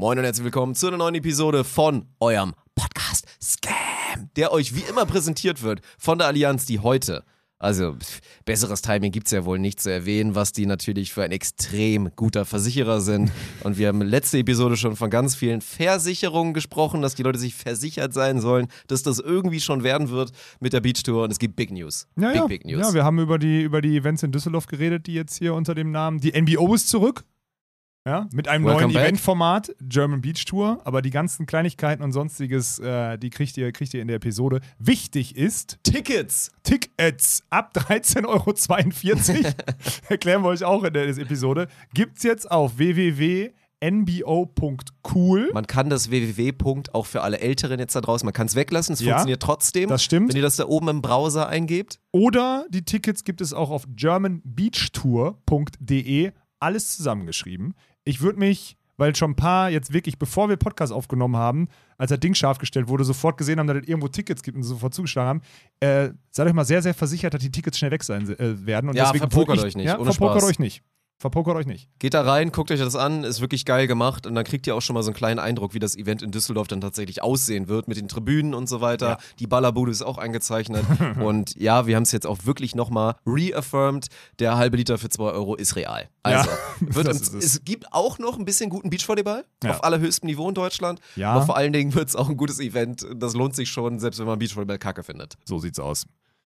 Moin und herzlich willkommen zu einer neuen Episode von eurem Podcast Scam, der euch wie immer präsentiert wird von der Allianz, die heute, also pff, besseres Timing gibt's ja wohl nicht zu erwähnen, was die natürlich für ein extrem guter Versicherer sind. Und wir haben letzte Episode schon von ganz vielen Versicherungen gesprochen, dass die Leute sich versichert sein sollen, dass das irgendwie schon werden wird mit der Beach Tour und es gibt Big News. Ja, big, ja. big News. Ja, wir haben über die, über die Events in Düsseldorf geredet, die jetzt hier unter dem Namen. Die NBO ist zurück. Ja, mit einem Welcome neuen. Eventformat, German Beach Tour. Aber die ganzen Kleinigkeiten und sonstiges, äh, die kriegt ihr, kriegt ihr in der Episode. Wichtig ist, Tickets! Tickets ab 13,42 Euro, erklären wir euch auch in der Episode, gibt's jetzt auf www.nbo.cool. Man kann das www. Punkt auch für alle Älteren jetzt da draußen, man kann es weglassen, es Ja, funktioniert trotzdem. das stimmt. Wenn ihr das da oben im Browser eingebt. Oder die Tickets gibt es auch auf germanbeachtour.de, alles zusammengeschrieben. Ich würde mich, weil schon ein paar jetzt wirklich, bevor wir Podcast aufgenommen haben, als das Ding scharf gestellt wurde, sofort gesehen haben, dass es irgendwo Tickets gibt und sofort zugeschlagen haben, äh, seid euch mal sehr, sehr versichert, dass die Tickets schnell weg sein äh, werden. Und Ja, deswegen verpokert ich, euch nicht, Ja, verpokert Spaß. euch nicht. Verpokert euch nicht. Geht da rein, guckt euch das an, ist wirklich geil gemacht und dann kriegt ihr auch schon mal so einen kleinen Eindruck, wie das Event in Düsseldorf dann tatsächlich aussehen wird mit den Tribünen und so weiter. Ja. Die Ballerbude ist auch eingezeichnet und ja, wir haben es jetzt auch wirklich nochmal reaffirmed, der halbe Liter für 2 Euro ist real. Also, Ja, wird im, es. es gibt auch noch ein bisschen guten Beachvolleyball Ja. auf allerhöchstem Niveau in Deutschland, Ja. aber vor allen Dingen wird es auch ein gutes Event, das lohnt sich schon, selbst wenn man Beachvolleyball kacke findet. So sieht's aus.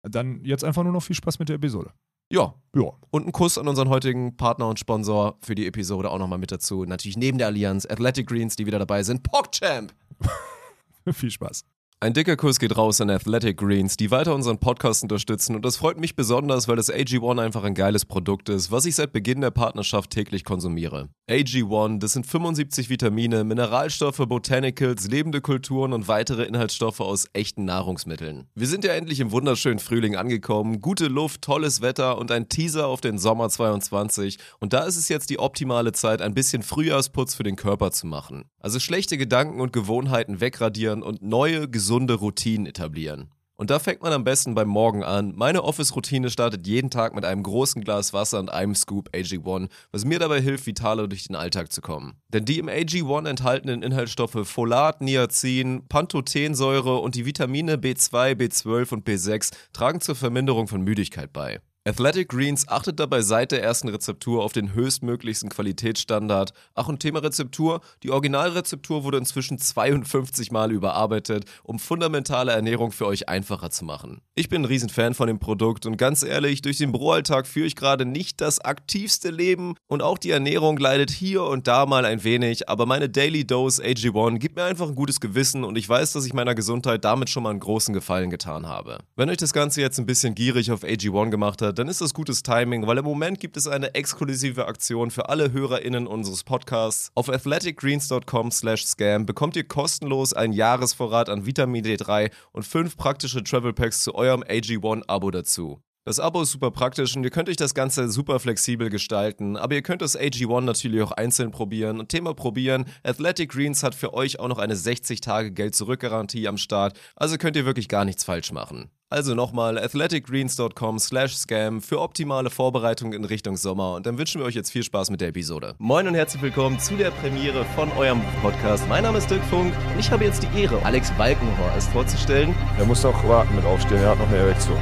Dann jetzt einfach nur noch viel Spaß mit der Episode. Ja, Ja. Und ein Kuss an unseren heutigen Partner und Sponsor für die Episode auch nochmal mit dazu. Natürlich neben der Allianz Athletic Greens, die wieder dabei sind. PogChamp! viel Spaß. Ein dicker Kuss geht raus an Athletic Greens, die weiter unseren Podcast unterstützen. Und das freut mich besonders, weil das AG1 einfach ein geiles Produkt ist, was ich seit Beginn der Partnerschaft täglich konsumiere. AG1, das sind 75 Vitamine, Mineralstoffe, Botanicals, lebende Kulturen und weitere Inhaltsstoffe aus echten Nahrungsmitteln. Wir sind ja endlich im wunderschönen Frühling angekommen. Gute Luft, tolles Wetter und ein Teaser auf den Sommer 22. Und da ist es jetzt die optimale Zeit, ein bisschen Frühjahrsputz für den Körper zu machen. Also schlechte Gedanken und Gewohnheiten wegradieren und neue, gesunde Routinen etablieren. Und da fängt man am besten beim Morgen an. Meine Office-Routine startet jeden Tag mit einem großen Glas Wasser und einem Scoop AG1, was mir dabei hilft, vitaler durch den Alltag zu kommen. Denn die im AG1 enthaltenen Inhaltsstoffe Folat, Niacin, Pantothensäure und die Vitamine B2, B12 und B6 tragen zur Verminderung von Müdigkeit bei. Athletic Greens achtet dabei seit der ersten Rezeptur auf den höchstmöglichsten Qualitätsstandard. Ach und Thema Rezeptur, die Originalrezeptur wurde inzwischen 52 Mal überarbeitet, um fundamentale Ernährung für euch einfacher zu machen. Ich bin ein Riesenfan von dem Produkt und ganz ehrlich, durch den Büroalltag führe ich gerade nicht das aktivste Leben und auch die Ernährung leidet hier und da mal ein wenig, aber meine Daily Dose AG1 gibt mir einfach ein gutes Gewissen und ich weiß, dass ich meiner Gesundheit damit schon mal einen großen Gefallen getan habe. Wenn euch das Ganze jetzt ein bisschen gierig auf AG1 gemacht hat, dann ist das gutes Timing, weil im Moment gibt es eine exklusive Aktion für alle HörerInnen unseres Podcasts. Auf athleticgreens.com slash scam bekommt ihr kostenlos einen Jahresvorrat an Vitamin D3 und fünf praktische Travel Packs zu eurem AG1-Abo dazu. Das Abo ist super praktisch und ihr könnt euch das Ganze super flexibel gestalten, aber ihr könnt das AG1 natürlich auch einzeln probieren. Und Thema probieren, Athletic Greens hat für euch auch noch eine 60-Tage-Geld-Zurück-Garantie am Start, also könnt ihr wirklich gar nichts falsch machen. Also nochmal athleticgreens.com slash scam für optimale Vorbereitung in Richtung Sommer und dann wünschen wir euch jetzt viel Spaß mit der Episode. Moin und herzlich willkommen zu der Premiere von eurem Podcast. Mein Name ist Dirk Funk und ich habe jetzt die Ehre, Alex Balkenhorst vorzustellen. Er muss noch warten mit aufstehen, er hat noch eine Erektion.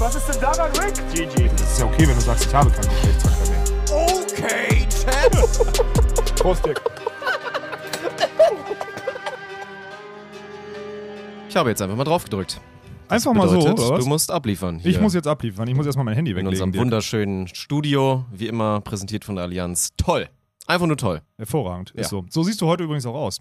Was ist denn daran, Rick? GG. Das ist ja okay, wenn du sagst, ich habe keinen Geschlechtsverkehr mehr. Okay, Champ. Prost, Dick. Ich habe jetzt einfach mal drauf gedrückt. Einfach mal so, Bedeutet, oder was? du musst abliefern. Ich hier muss jetzt abliefern. Ich muss erstmal mein Handy in weglegen. unserem Dirk. wunderschönen Studio, wie immer präsentiert von der Allianz. Toll. Einfach nur toll. Hervorragend. Ist Ja. so. So siehst du heute übrigens auch aus.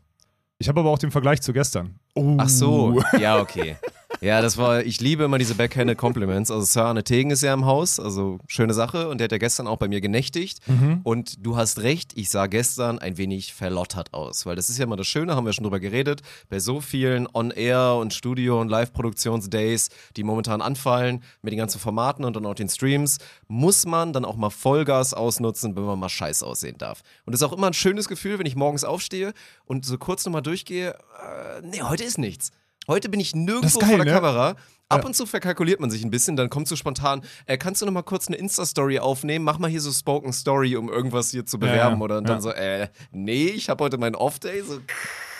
Ich habe aber auch den Vergleich zu gestern. Oh. Ach so, ja, okay. Ja, das war, ich liebe immer diese backhanded Compliments. Also Sir Arne Tegen ist ja im Haus, also schöne Sache. Und der hat ja gestern auch bei mir genächtigt. Mhm. Und du hast recht, ich sah gestern ein wenig verlottert aus. Weil das ist ja immer das Schöne, haben wir schon drüber geredet, bei so vielen On-Air und Studio- und Live-Produktionsdays, die momentan anfallen, mit den ganzen Formaten und dann auch den Streams, muss man dann auch mal Vollgas ausnutzen, wenn man mal scheiß aussehen darf. Und das ist auch immer ein schönes Gefühl, wenn ich morgens aufstehe und so kurz nochmal durchgehe, äh, nee, heute ist nichts. Heute bin ich nirgendwo geil, vor der ne? Kamera Ab und zu verkalkuliert man sich ein bisschen, dann kommt so spontan, äh, kannst du noch mal kurz eine Insta-Story aufnehmen? Mach mal hier so Spoken Story, um irgendwas hier zu bewerben. ja, oder und ja. dann so, äh, nee, ich habe heute meinen Off-Day. So,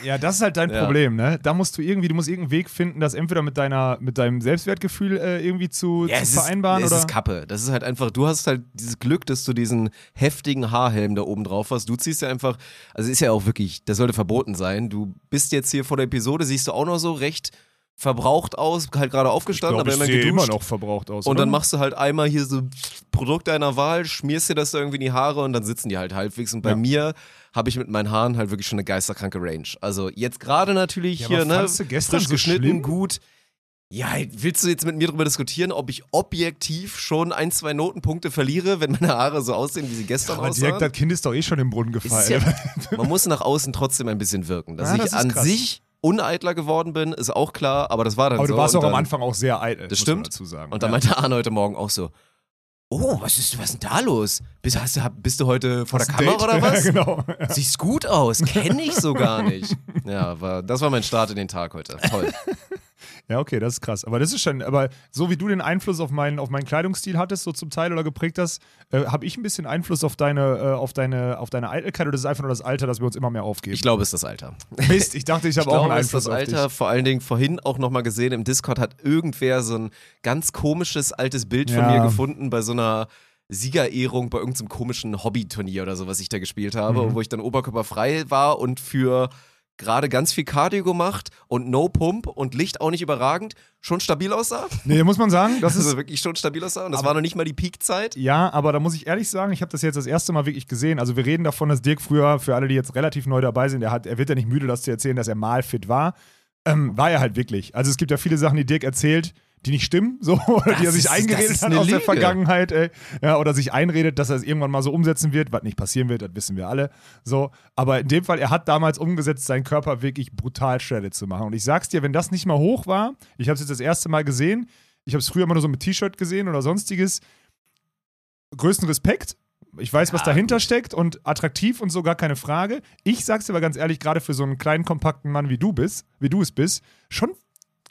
Ja, das ist halt dein Ja. Problem, ne? Da musst du irgendwie, du musst irgendeinen Weg finden, das entweder mit deiner, mit deinem Selbstwertgefühl äh, irgendwie zu, Ja, zu vereinbaren ist, es oder. ist Kappe. Das ist halt einfach, du hast halt dieses Glück, dass du diesen heftigen Haarhelm da oben drauf hast. Du ziehst ja einfach, also ist ja auch wirklich, das sollte verboten sein. Du bist jetzt hier vor der Episode, siehst du auch noch so recht verbraucht aus, halt gerade aufgestanden, aber ich immer sehe geduscht. immer noch verbraucht aus. und oder? dann machst du halt einmal hier so Produkt deiner Wahl, schmierst dir das da irgendwie in die Haare und dann sitzen die halt halbwegs. Und bei Ja. mir habe ich mit meinen Haaren halt wirklich schon eine geisterkranke Range. Also jetzt gerade natürlich Ja, hier, aber ne, fandst du gestern frisch so geschnitten, schlimm? gut. Ja, willst du jetzt mit mir darüber diskutieren, ob ich objektiv schon ein, zwei Notenpunkte verliere, wenn meine Haare so aussehen, wie sie gestern aber direkt, aussahen? das Kind ist doch eh schon im Brunnen gefallen. ja, man muss nach außen trotzdem ein bisschen wirken. Dass Ja, ich das ist an krass. sich uneitler geworden bin, ist auch klar, aber das war dann aber so. du warst und auch am dann- Anfang auch sehr eitel. Das muss man stimmt. Dazu sagen. Und dann ja. meinte Arne heute Morgen auch so, oh, was ist, was ist denn da los? Bist, hast bist du heute vor der du ein Kamera oder was? Ja, genau. Siehst gut aus, kenne ich so gar nicht. Ja, war, das war mein Start in den Tag heute. Toll. Ja, okay, das ist krass. Aber das ist schon, aber so wie du den Einfluss auf meinen, auf meinen Kleidungsstil hattest, so zum Teil oder geprägt hast, äh, habe ich ein bisschen Einfluss auf deine, äh, auf deine, auf deine Eitelkeit oder das ist einfach nur das Alter, dass wir uns immer mehr aufgeben? Ich glaube, es ist das Alter. Mist, ich dachte, ich habe auch einen es ist Einfluss das auf Alter. dich. Vor allen Dingen vorhin auch nochmal gesehen, im Discord hat irgendwer so ein ganz komisches altes Bild von Ja. mir gefunden bei so einer Siegerehrung bei irgendeinem komischen Hobbyturnier oder so, was ich da gespielt habe, Mhm. wo ich dann oberkörperfrei war und für gerade ganz viel Cardio gemacht und No Pump und Licht auch nicht überragend, schon stabil aussah. Nee, muss man sagen, das ist also wirklich schon stabil aussah und das war noch nicht mal die Peakzeit. Ja, aber da muss ich ehrlich sagen, ich habe das jetzt das erste Mal wirklich gesehen. Also wir reden davon, dass Dirk früher, für alle, die jetzt relativ neu dabei sind, er, hat, er wird ja nicht müde, das zu erzählen, dass er mal fit war. Ähm, war er halt wirklich. Also es gibt ja viele Sachen, die Dirk erzählt, die nicht stimmen, so, oder die er Das sich ist- eingeredet das hat aus der Lüge. Vergangenheit, ey. Ja, oder sich einredet, dass er es irgendwann mal so umsetzen wird, was nicht passieren wird, das wissen wir alle. So, aber in dem Fall, er hat damals umgesetzt, seinen Körper wirklich brutal shredded zu machen. Und ich sag's dir, wenn das nicht mal hoch war, ich habe es jetzt das erste Mal gesehen, ich habe es früher immer nur so mit T-Shirt gesehen oder sonstiges, größten Respekt. Ich weiß, was Ja, dahinter gut. steckt und attraktiv und so gar keine Frage. Ich sag's dir aber ganz ehrlich, gerade für so einen kleinen, kompakten Mann wie du bist, wie du es bist, schon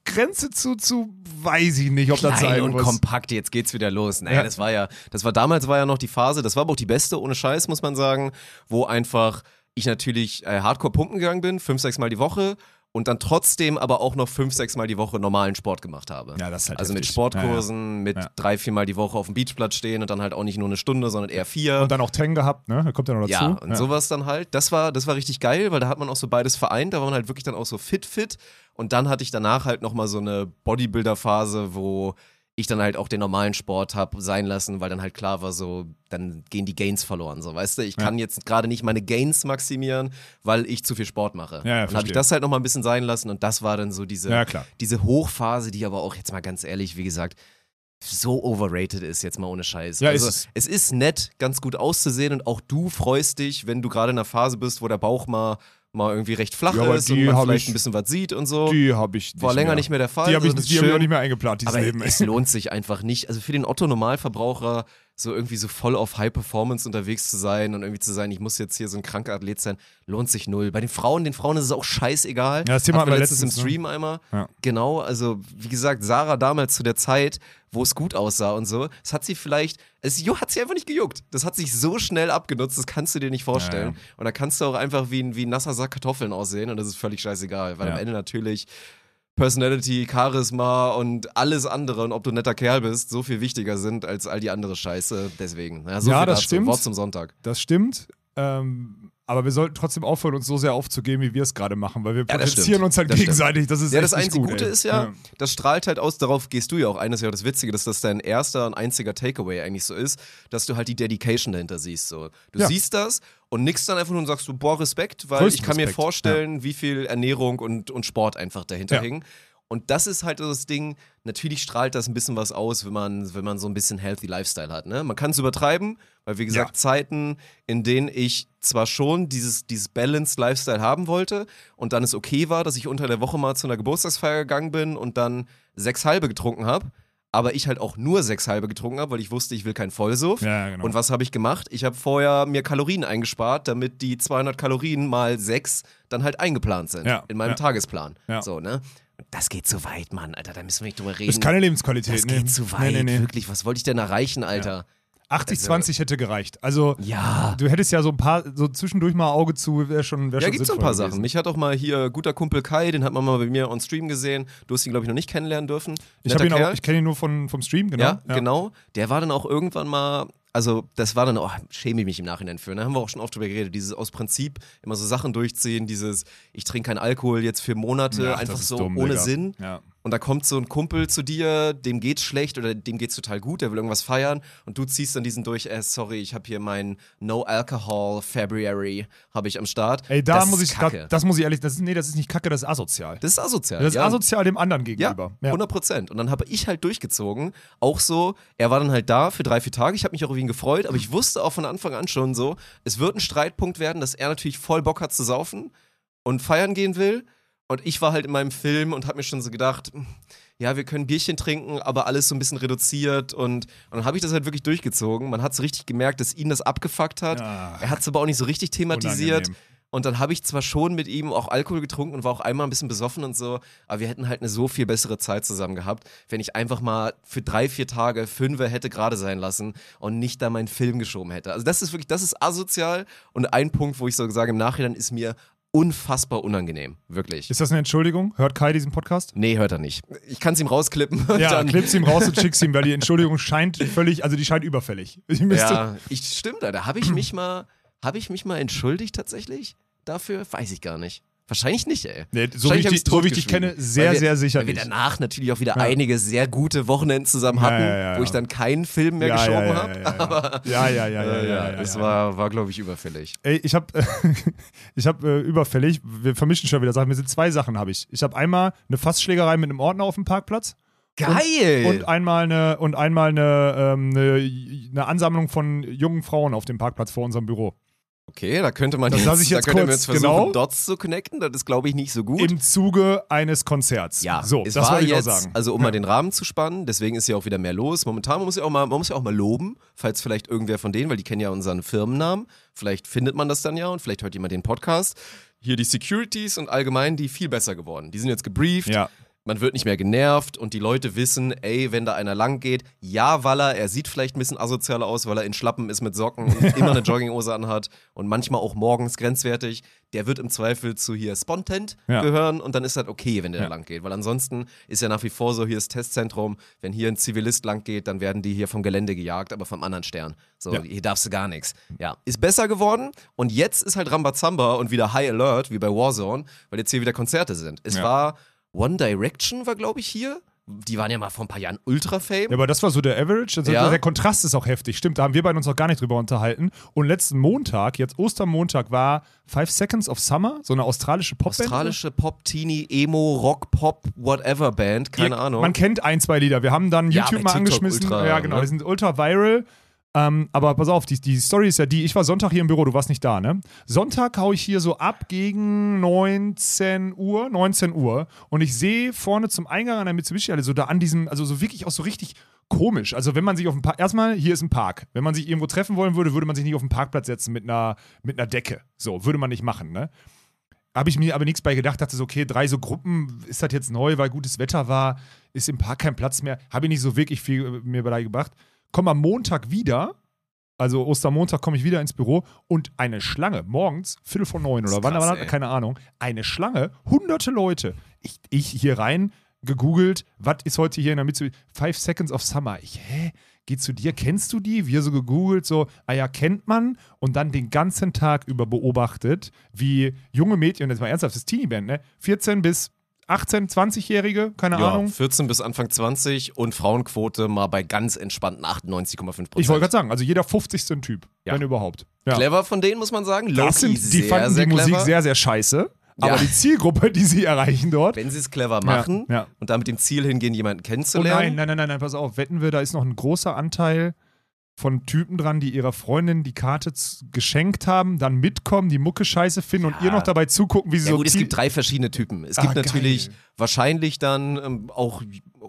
Grenze zu, zu weiß ich nicht, ob das Klein sein und muss. kompakt, jetzt geht's wieder los. Naja, Ja. das war ja, das war damals war ja noch die Phase, das war aber auch die beste, ohne Scheiß, muss man sagen, wo einfach ich natürlich äh, hardcore pumpen gegangen bin, fünf, sechs Mal die Woche und dann trotzdem aber auch noch fünf, sechs Mal die Woche normalen Sport gemacht habe. Ja, das ist halt also mit heftig. Sportkursen, mit Ja. drei, vier Mal die Woche auf dem Beachplatz stehen und dann halt auch nicht nur eine Stunde, sondern eher vier. Und dann auch Tang gehabt, ne? Da kommt ja noch dazu. Ja, und sowas dann halt. Das war, das war richtig geil, weil da hat man auch so beides vereint. Da war man halt wirklich dann auch so fit, fit. Und dann hatte ich danach halt nochmal so eine Bodybuilder-Phase, wo ich dann halt auch den normalen Sport hab sein lassen, weil dann halt klar war, so, dann gehen die Gains verloren. So, weißt du, ich kann jetzt gerade nicht meine Gains maximieren, weil ich zu viel Sport mache. Ja, ja, dann habe ich das halt nochmal ein bisschen sein lassen und das war dann so diese, Ja, diese Hochphase, die aber auch jetzt mal ganz ehrlich, wie gesagt, so overrated ist, jetzt mal ohne Scheiß. Ja, also, ist es ist nett, ganz gut auszusehen und auch du freust dich, wenn du gerade in einer Phase bist, wo der Bauch mal, mal irgendwie recht flach Ja, ist und man vielleicht ich- ein bisschen was sieht und so. Die habe ich nicht War länger mehr. nicht mehr der Fall. Die habe ich, also hab ich auch nicht mehr eingeplant, dieses Aber Leben. es lohnt sich einfach nicht. Also für den Otto-Normalverbraucher so irgendwie so voll auf High Performance unterwegs zu sein und irgendwie zu sein, ich muss jetzt hier so ein kranker Athlet sein, lohnt sich null. Bei den Frauen, den Frauen ist es auch scheißegal. Ja, das Thema Hatten wir letztens im letztens, ne? Stream einmal. Ja. Genau, also wie gesagt, Sarah damals zu der Zeit, wo es gut aussah und so, das hat sie vielleicht, es hat sie einfach nicht gejuckt. Das hat sich so schnell abgenutzt, das kannst du dir nicht vorstellen. Ja. Und da kannst du auch einfach wie ein, wie ein nasser Sack Kartoffeln aussehen und das ist völlig scheißegal, weil am Ende natürlich Personality, Charisma und alles andere und ob du netter Kerl bist, so viel wichtiger sind als all die andere Scheiße. Deswegen. Ja, so Ja, viel das dazu. stimmt. Wort zum Sonntag. Das stimmt. Ähm, aber wir sollten trotzdem aufhören, uns so sehr aufzugeben, wie wir es gerade machen, weil wir Ja, potenzieren stimmt. uns halt Das stimmt. gegenseitig. Das ist Ja, das einzige gut, Gute ey. ist ja, das strahlt halt aus, darauf gehst du ja auch eines ja das Witzige, dass das dein erster und einziger Takeaway eigentlich so ist, dass du halt die Dedication dahinter siehst. So. Du Ja. siehst das und nix dann einfach nur und sagst du, boah, Respekt, weil Größten ich kann mir Respekt, vorstellen, wie viel Ernährung und, und Sport einfach dahinter Ja. Und das ist halt so das Ding, natürlich strahlt das ein bisschen was aus, wenn man, wenn man so ein bisschen healthy Lifestyle hat. Ne? Man kann es übertreiben, weil wie gesagt, Ja. Zeiten, in denen ich zwar schon dieses, dieses Balanced Lifestyle haben wollte und dann es okay war, dass ich unter der Woche mal zu einer Geburtstagsfeier gegangen bin und dann sechs halbe getrunken habe, aber ich halt auch nur sechs halbe getrunken habe, weil ich wusste, ich will keinen Vollsuff. Ja, genau. Und was habe ich gemacht? Ich habe vorher mir Kalorien eingespart, damit die 200 Kalorien mal sechs dann halt eingeplant sind Ja, in meinem ja. Tagesplan. So, ne? Das geht zu weit, Mann, Alter, da müssen wir nicht drüber reden. Das ist keine Lebensqualität. das nee. geht zu weit, Nee, nee, nee. wirklich. Was wollte ich denn erreichen, Alter? 80-20 hätte gereicht. Also, Ja. du hättest ja so ein paar, so zwischendurch mal Auge zu, wäre schon, wär Ja, gibt so ein paar gewesen. Sachen. Mich hat auch mal hier guter Kumpel Kai, den hat man mal bei mir on Stream gesehen. Du hast ihn, glaube ich, noch nicht kennenlernen dürfen. Ich, ihn auch- ich kenne ihn nur von, vom Stream, genau. Ja, genau. Der war dann auch irgendwann mal, also das war dann, oh, schäme ich mich im Nachhinein für. Da haben wir auch schon oft drüber geredet, dieses aus Prinzip immer so Sachen durchziehen, dieses, ich trinke keinen Alkohol jetzt für Monate, Ja, einfach so dumm, ohne Digga. Sinn. Ja. Und da kommt so ein Kumpel zu dir, dem geht's schlecht oder dem geht's total gut, der will irgendwas feiern und du ziehst dann diesen durch, äh, sorry, ich habe hier mein No Alcohol February habe ich am Start. Ey, da das muss ich, Kacke. das muss ich ehrlich, das ist, nee, das ist nicht kacke, das ist asozial. das ist asozial. Das ist ja. asozial dem anderen Ja, gegenüber. 100 Prozent. Und dann habe ich halt durchgezogen. Auch so, er war dann halt da für drei, vier Tage. Ich habe mich auch auf ihn gefreut, aber ich wusste auch von Anfang an schon so, es wird ein Streitpunkt werden, dass er natürlich voll Bock hat zu saufen und feiern gehen will. Und ich war halt in meinem Film und habe mir schon so gedacht, ja, wir können Bierchen trinken, aber alles so ein bisschen reduziert. Und, und dann habe ich das halt wirklich durchgezogen. Man hat so richtig gemerkt, dass ihn das abgefuckt hat. Ja. Er hat es aber auch nicht so richtig thematisiert. Unangenehm. Und dann habe ich zwar schon mit ihm auch Alkohol getrunken und war auch einmal ein bisschen besoffen und so, aber wir hätten halt eine so viel bessere Zeit zusammen gehabt, wenn ich einfach mal für drei, vier Tage fünfe hätte gerade sein lassen und nicht da meinen Film geschoben hätte. Also das ist wirklich, das ist asozial und ein Punkt, wo ich so sage, im Nachhinein ist mir unfassbar unangenehm. Wirklich. Ist das eine Entschuldigung? Hört Kai diesen Podcast? Nee, hört er nicht. Ich kann es ihm rausklippen. Ja, dann, klipp's ihm raus und schick's ihm, weil die Entschuldigung scheint völlig, also die scheint überfällig. Ich Ja, ich, stimmt, Alter. Habe ich mich mal, habe ich mich mal entschuldigt tatsächlich dafür? Weiß ich gar nicht. Wahrscheinlich nicht, ey. Nee, so, wie ich, dich- so wie ich dich kenne, sehr, Weil wir, sehr sicher Weil wir nicht. danach natürlich auch wieder Ja. einige sehr gute Wochenenden zusammen hatten, ja, ja, wo ich dann keinen Film mehr geschoben habe. ja, ja. Ja, ja, äh, ja, das war, war glaube ich, überfällig. Ey, ich habe ich hab, äh, überfällig, wir vermischen schon wieder Sachen, mir sind zwei Sachen habe ich. Ich habe einmal eine Fassschlägerei mit einem Ordner auf dem Parkplatz Geil! und einmal eine und einmal eine, ähm, eine, eine Ansammlung von jungen Frauen auf dem Parkplatz vor unserem Büro. Okay, da könnte man Das jetzt, ich jetzt da könnte kurz, jetzt versuchen, genau. Dots zu connecten. Das ist, glaube ich, nicht so gut. Im Zuge eines Konzerts. Ja, so, es das war ich jetzt, auch sagen. also um mal den Rahmen zu spannen, deswegen ist ja auch wieder mehr los. Momentan man muss ja auch mal, man muss ja auch mal loben, falls vielleicht irgendwer von denen, weil die kennen ja unseren Firmennamen, vielleicht findet man das dann ja und vielleicht hört jemand den Podcast. Hier die Securities und allgemein die viel besser geworden. Die sind jetzt gebrieft. ja. Man wird nicht mehr genervt und die Leute wissen, ey, wenn da einer lang geht, ja, Waller, er sieht vielleicht ein bisschen asozial aus, weil er in Schlappen ist mit Socken und immer eine Jogginghose anhat und manchmal auch morgens grenzwertig. Der wird im Zweifel zu hier Spontent Ja. gehören und dann ist das okay, wenn der Ja. da lang geht. Weil ansonsten ist ja nach wie vor so, hier ist Testzentrum, wenn hier ein Zivilist lang geht, dann werden die hier vom Gelände gejagt, aber vom anderen Stern. So, Ja. hier darfst du gar nichts. Ja, ist besser geworden und jetzt ist halt Rambazamba und wieder High Alert, wie bei Warzone, weil jetzt hier wieder Konzerte sind. Es war One Direction war, glaube ich, hier. Die waren ja mal vor ein paar Jahren Ultra-Fame. Ja, aber das war so der Average. Also Ja. Der Kontrast ist auch heftig. Stimmt, da haben wir beide uns noch gar nicht drüber unterhalten. Und letzten Montag, jetzt Ostermontag, war Five Seconds of Summer, so eine australische Popband. Australische Pop, Teenie, Emo, Rock, Pop, whatever Band, keine Ja, Ahnung. Man kennt ein, zwei Lieder. Wir haben dann Ja, YouTube bei mal TikTok angeschmissen. ultra, ja, genau. ne? Die sind ultra viral. Ähm, aber pass auf, die, die Story ist ja die, ich war Sonntag hier im Büro, du warst nicht da, ne? Sonntag hau ich hier so ab gegen 19 Uhr, 19 Uhr und ich sehe vorne zum Eingang an der Mitsubishi alle so da an diesem, also so wirklich auch so richtig komisch. Also wenn man sich auf dem Park, erstmal, hier ist ein Park. Wenn man sich irgendwo treffen wollen würde, würde man sich nicht auf den Parkplatz setzen mit einer, mit einer Decke. So, würde man nicht machen, ne? Habe ich mir aber nichts bei gedacht, dachte so, okay, drei so Gruppen, ist das jetzt neu, weil gutes Wetter war, ist im Park kein Platz mehr. Habe ich nicht so wirklich viel äh, mir beigebracht. Komme am Montag wieder, also Ostermontag komme ich wieder ins Büro und eine Schlange, morgens, Viertel vor neun oder wann, wann keine Ahnung, eine Schlange, hunderte Leute. Ich, ich hier rein, gegoogelt, was ist heute hier in der Mitte? Five Seconds of Summer. Ich, hä? Geht zu dir? Kennst du die? Wir so gegoogelt, so, ah ja, kennt man. Und dann den ganzen Tag über beobachtet, wie junge Mädchen, das war ernsthaft, das Teenie-Band, ne? 14 bis 18, 20-Jährige, keine ja, Ahnung. 14 bis Anfang 20 und Frauenquote mal bei ganz entspannten 98,5 Prozent. Ich wollte gerade sagen, also jeder 50. ein Typ, Ja. wenn überhaupt. Ja. Clever von denen, muss man sagen. Das sind, die sehr, fanden sehr die Musik clever. sehr, sehr scheiße. Aber die Zielgruppe, die sie erreichen dort. Wenn sie es clever machen und da mit dem Ziel hingehen, jemanden Oh kennenzulernen. nein, nein, nein, nein, nein, pass auf. Wetten wir, da ist noch ein großer Anteil von Typen dran, die ihrer Freundin die Karte geschenkt haben, dann mitkommen, die Mucke scheiße finden und ihr noch dabei zugucken, wie sie Ja so gut, es gibt drei verschiedene Typen. Es Ah, gibt geil. natürlich wahrscheinlich dann ähm, auch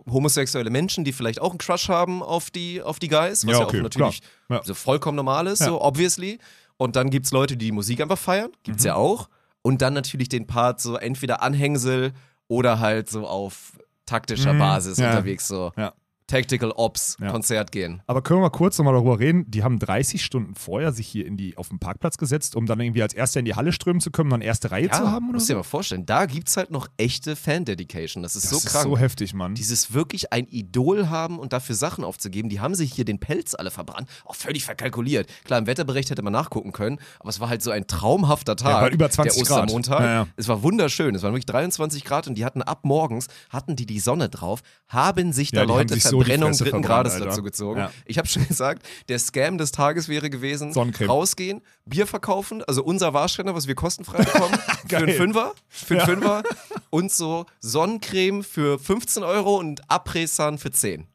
homosexuelle Menschen, die vielleicht auch einen Crush haben auf die, auf die Guys, was Ja, ja, okay, auch natürlich. Ja. so vollkommen normal ist, Ja. so obviously. Und dann gibt es Leute, die die Musik einfach feiern, gibt's Mhm. ja auch. Und dann natürlich den Part so entweder Anhängsel oder halt so auf taktischer Mhm, Basis ja. unterwegs, so Ja. Tactical Ops Ja. Konzert gehen. Aber können wir mal kurz nochmal darüber reden? Die haben 30 Stunden vorher sich hier in die, auf den Parkplatz gesetzt, um dann irgendwie als Erster in die Halle strömen zu können, dann erste Reihe zu haben oder musst dir so? mal vorstellen, da gibt's halt noch echte Fan-Dedication. Das ist Das so ist krank. so heftig, Mann. Dieses wirklich ein Idol haben und dafür Sachen aufzugeben, die haben sich hier den Pelz alle verbrannt. Auch völlig verkalkuliert. Klar, im Wetterbericht hätte man nachgucken können, aber es war halt so ein traumhafter Tag. Ja, war über 20 der Grad. Ostermontag. Ja, ja. Es war wunderschön. Es waren wirklich 23 Grad und die hatten ab morgens, hatten die die Sonne drauf, haben sich Ja, da Leute sich Verbrennung Fresse dritten Grades Alter. dazu gezogen. Ja. Ich habe schon gesagt, der Scam des Tages wäre gewesen, rausgehen, Bier verkaufen, also unser Warschrenner, was wir kostenfrei bekommen, für einen. Fünfer, für einen Fünfer und so Sonnencreme für 15 Euro und Apressan für 10.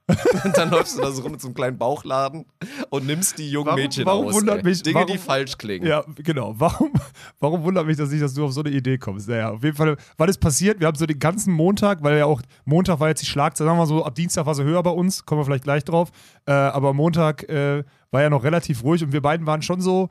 Und dann läufst du da so rum mit so einem kleinen Bauchladen und nimmst die jungen Warum- Mädchen warum aus. wundert ey. mich- Dinge, die warum- falsch klingen. Ja, genau. Warum, warum wundert mich das nicht, dass du auf so eine Idee kommst? Naja, auf jeden Fall, weil es passiert, wir haben so den ganzen Montag, weil ja auch Montag war jetzt die Schlagzeile, sagen wir mal so, ab Dienstag war sie höher bei uns, kommen wir vielleicht gleich drauf, äh, aber Montag äh, war ja noch relativ ruhig und wir beiden waren schon so,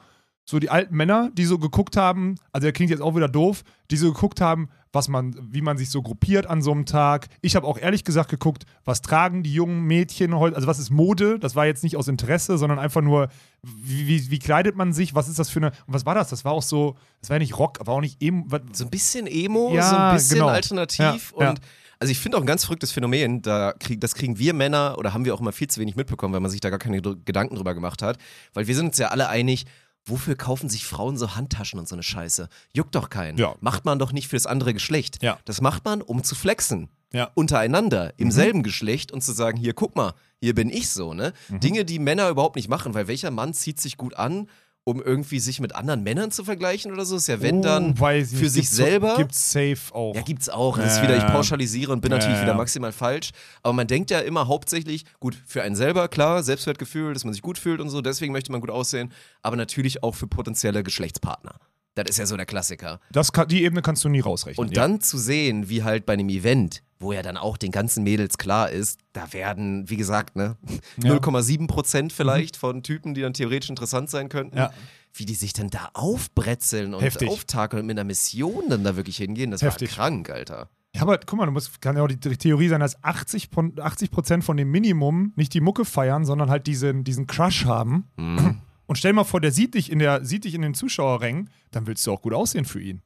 so die alten Männer, die so geguckt haben, also der klingt jetzt auch wieder doof, die so geguckt haben, was man, wie man sich so gruppiert an so einem Tag. Ich habe auch ehrlich gesagt geguckt, was tragen die jungen Mädchen heute, also was ist Mode? Das war jetzt nicht aus Interesse, sondern einfach nur, wie, wie, wie kleidet man sich? Was ist das für eine, und was war das? Das war auch so, das war ja nicht Rock, aber auch nicht was, So ein bisschen Emo, Ja, so ein bisschen genau. alternativ Ja, und also ich finde auch ein ganz verrücktes Phänomen, da krieg, das kriegen wir Männer oder haben wir auch immer viel zu wenig mitbekommen, weil man sich da gar keine Gedanken drüber gemacht hat, weil wir sind uns ja alle einig, wofür kaufen sich Frauen so Handtaschen und so eine Scheiße? Juckt doch keinen. Ja. Macht man doch nicht für das andere Geschlecht. Ja. Das macht man, um zu flexen. Ja. Mhm. Untereinander, im selben Geschlecht und zu sagen, hier, guck mal, hier bin ich so, ne? Mhm. Dinge, die Männer überhaupt nicht machen, weil welcher Mann zieht sich gut an, um irgendwie sich mit anderen Männern zu vergleichen oder so? Ist ja, wenn dann Oh, ich für sich Gibt's selber. Gibt's safe auch. Ja, gibt's auch. Das ist wieder, ich pauschalisiere und bin Ja, natürlich wieder maximal falsch. Aber man denkt ja immer hauptsächlich, gut, für einen selber, klar, Selbstwertgefühl, dass man sich gut fühlt und so, deswegen möchte man gut aussehen, aber natürlich auch für potenzielle Geschlechtspartner. Das ist ja so der Klassiker. Das kann, die Ebene kannst du nie rausrechnen. Und ja. dann zu sehen, wie halt bei einem Event, wo ja dann auch den ganzen Mädels klar ist, da werden, wie gesagt, ne, Ja. 0,7 Prozent vielleicht von Typen, die dann theoretisch interessant sein könnten, Ja. wie die sich dann da aufbretzeln und Heftig. auftakeln und mit einer Mission dann da wirklich hingehen, das Heftig. war krank, Alter. Ja, aber guck mal, du musst, kann ja auch die, Theorie sein, dass 80, von- 80 Prozent von dem Minimum nicht die Mucke feiern, sondern halt diesen, diesen Crush haben. Mhm. Und stell mal vor, der sieht dich in, der, sieht dich in den Zuschauerrängen, dann willst du auch gut aussehen für ihn.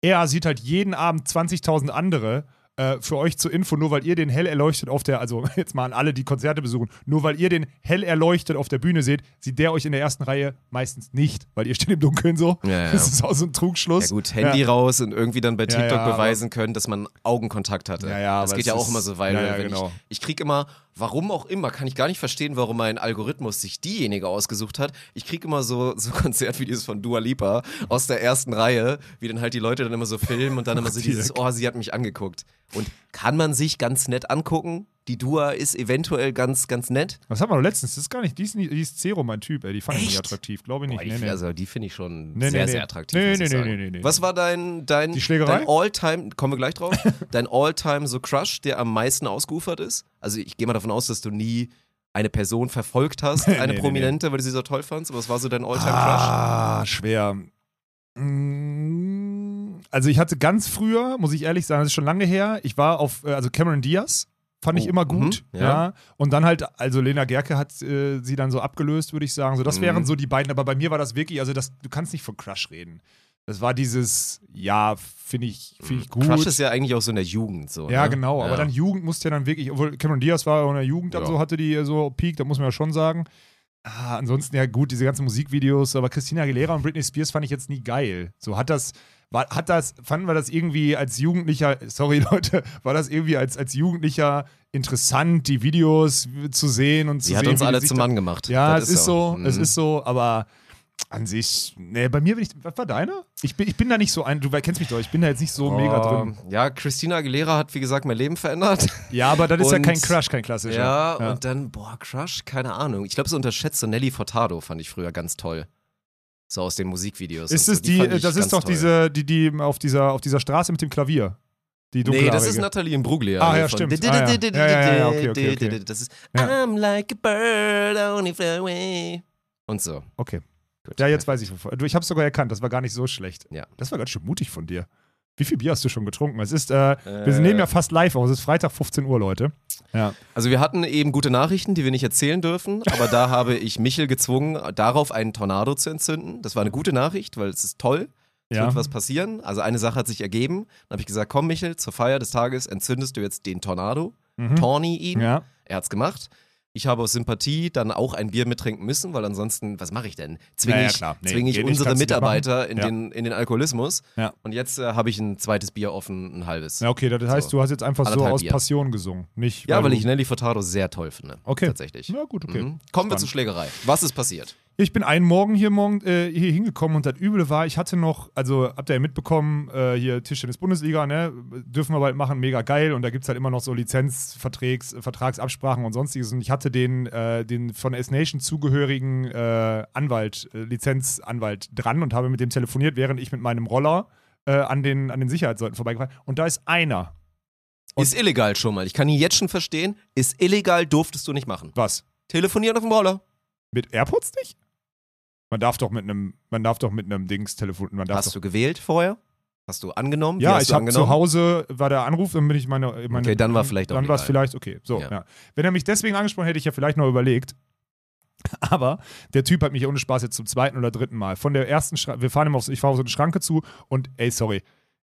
Er sieht halt jeden Abend 20.000 andere. Äh, für euch zur Info, nur weil ihr den hell erleuchtet auf der, also jetzt mal an alle, die Konzerte besuchen, nur weil ihr den hell erleuchtet auf der Bühne seht, sieht der euch in der ersten Reihe meistens nicht, weil ihr steht im Dunkeln so. Ja, ja. Das ist auch so ein Trugschluss. Ja gut, Handy Ja. raus und irgendwie dann bei TikTok beweisen können, dass man Augenkontakt hatte. Ja, ja, das geht ja auch immer so ja, wenn genau. ich, ich krieg immer, warum auch immer, kann ich gar nicht verstehen, warum mein Algorithmus sich diejenige ausgesucht hat. Ich krieg immer so, so Konzertvideos von Dua Lipa aus der ersten Reihe, wie dann halt die Leute dann immer so filmen und dann immer so dieses, oh, sie hat mich angeguckt. Und kann man sich ganz nett angucken? Die Dua ist eventuell ganz, ganz nett. Was haben wir noch letztens? Das ist gar nicht, die ist, nicht, die ist Zero, mein Typ, ey. Die fand ich nicht attraktiv, glaube ich nicht. Boah, die, nee, nee. Also die finde ich schon Nee, sehr, sehr attraktiv. Nee, nee, nee, nee, nee. Was war dein, dein, dein All-Time, kommen wir gleich drauf, dein All-Time so Crush, der am meisten ausgeufert ist? Also ich gehe mal davon aus, dass du nie eine Person verfolgt hast, eine Prominente, weil du sie so toll fandst, aber was war so dein All-Time-Crush? Ah, schwer. Mm, Also ich hatte ganz früher, muss ich ehrlich sagen, das ist schon lange her, ich war auf, äh, also Cameron Diaz, fand ich Oh, immer gut. mhm, ja. ja. Und dann halt, also Lena Gerke hat äh, sie dann so abgelöst, würde ich sagen. So, das Mhm. wären so die beiden, aber bei mir war das wirklich, also das, du kannst nicht von Crush reden. Das war dieses, ja, finde ich, finde ich gut. Crush ist ja eigentlich auch so in der Jugend so. Ja, ne? genau, aber Ja. dann Jugend musste ja dann wirklich, obwohl Cameron Diaz war ja auch in der Jugend, dann Ja. so hatte die so Peak, da muss man ja schon sagen. Ah, ansonsten ja gut, diese ganzen Musikvideos, aber Christina Aguilera und Britney Spears fand ich jetzt nie geil. So hat das, war, hat das, fanden wir das irgendwie als Jugendlicher, sorry Leute, war das irgendwie als, als Jugendlicher interessant, die Videos zu sehen und zu Sie hat sehen, uns wie die alle zum Mann gemacht. Ja, Das es ist so, Mhm. es ist so, aber an sich, nee, bei mir bin ich, was war deiner? Ich bin, ich bin da nicht so ein, du kennst mich doch, ich bin da jetzt nicht so mega drin. Oh, Ja, Christina Aguilera hat, wie gesagt, mein Leben verändert. Ja, aber das ist ja Und- kein Crush, kein klassischer. Ja, und dann, boah, Crush, keine Ahnung. Ich glaube, so unterschätzt so Nelly Furtado fand ich früher ganz toll. So aus den Musikvideos. Ist es so. die, fand ich das ist doch toll. diese, die, die auf dieser, auf dieser Straße mit dem Klavier. Die Nee, das ist Natalie Imbruglia. Ah, ja, stimmt. Ja. Okay, okay. Das ist Ja. I'm like a bird, only fly away. Und so. Okay. Gut. Ja, jetzt weiß ich wovon. Ich hab's sogar erkannt, das war gar nicht so schlecht. Ja. Das war ganz schön mutig von dir. Wie viel Bier hast du schon getrunken? Es ist, äh, wir nehmen ja fast live aus. Es ist Freitag 15 Uhr, Leute. Ja. Also wir hatten eben gute Nachrichten, die wir nicht erzählen dürfen, aber da habe ich Michel gezwungen, darauf einen Tornado zu entzünden. Das war eine gute Nachricht, weil es ist toll. Es Ja. wird was passieren. Also eine Sache hat sich ergeben. Dann habe ich gesagt, komm Michel, zur Feier des Tages entzündest du jetzt den Tornado. Torni ihn. Mhm. Ja. Er hat's gemacht. Ich habe aus Sympathie dann auch ein Bier mittrinken müssen, weil ansonsten, was mache ich denn? Zwinge Ja, ja, ich. Nee, zwinge ich unsere nicht Mitarbeiter in. Ja. den, in den Alkoholismus. Und jetzt äh, habe ich ein zweites Bier offen, ein halbes. Ja, okay, das heißt, So. du hast jetzt einfach so Anderthalb aus Bier. Passion gesungen. Nicht, Ja, weil du- ich Nelly Furtado sehr toll finde. Okay. Tatsächlich. Ja, gut, okay. Mhm. Kommen wir Spannend. zur Schlägerei. Was ist passiert? Ich bin einen Morgen hier, morgen, äh, hier hingekommen und das Üble war, ich hatte noch, also habt ihr ja mitbekommen, äh, hier Tischtennis-Bundesliga, ne, dürfen wir bald machen, mega geil und da gibt es halt immer noch so Lizenzvertrags, Vertragsabsprachen und sonstiges und ich hatte den, äh, den von S-Nation zugehörigen äh, Anwalt, äh, Lizenzanwalt dran und habe mit dem telefoniert, während ich mit meinem Roller äh, an, den, an den Sicherheitsleuten vorbeigefahren und da ist einer. Und- ist illegal schon mal. Ich kann ihn jetzt schon verstehen. Ist illegal, durftest du nicht machen. Was? Telefonieren auf dem Roller. Mit AirPods nicht? Man darf doch mit einem, man darf doch mit einem Dings telefonieren. Man darf Hast doch du gewählt vorher? Hast du angenommen? Ja, ich habe angenommen? zu Hause, war der Anruf, dann bin ich meine. meine Okay, dann war vielleicht auch Dann war es vielleicht, okay. So, Ja. ja. Wenn er mich deswegen angesprochen hätte, ich ja vielleicht noch überlegt. Aber der Typ hat mich ohne Spaß jetzt zum zweiten oder dritten Mal. Von der ersten Schranke, wir fahren auf, so- ich fahre auf so eine Schranke zu und ey, sorry.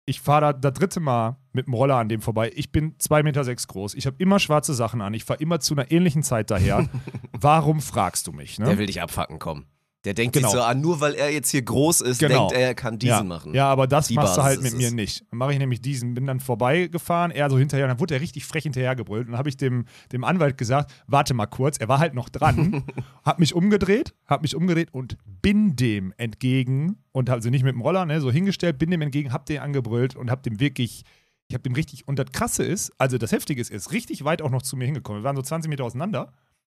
Ich fahre da das dritte Mal mit dem Roller an dem vorbei. Ich bin 2,6 Meter sechs groß. Ich habe immer schwarze Sachen an. Ich fahre immer zu einer ähnlichen Zeit daher. Warum fragst du mich? Ne? Der will dich abfacken, komm. Der denkt Genau. sich so an, nur weil er jetzt hier groß ist, Genau. denkt er, er kann diesen ja. machen. Ja, aber das Die machst du Basis halt ist mit mir es. nicht. Dann mache ich nämlich diesen, bin dann vorbeigefahren, er so hinterher, dann wurde er richtig frech hinterhergebrüllt. Und dann habe ich dem, dem Anwalt gesagt, warte mal kurz, er war halt noch dran, hab mich umgedreht, hab mich umgedreht und bin dem entgegen und hab, also nicht mit dem Roller, ne, so hingestellt, bin dem entgegen, hab den angebrüllt und hab dem wirklich, ich hab dem richtig, und das Krasse ist, also das Heftige ist, er ist richtig weit auch noch zu mir hingekommen. Wir waren so 20 Meter auseinander.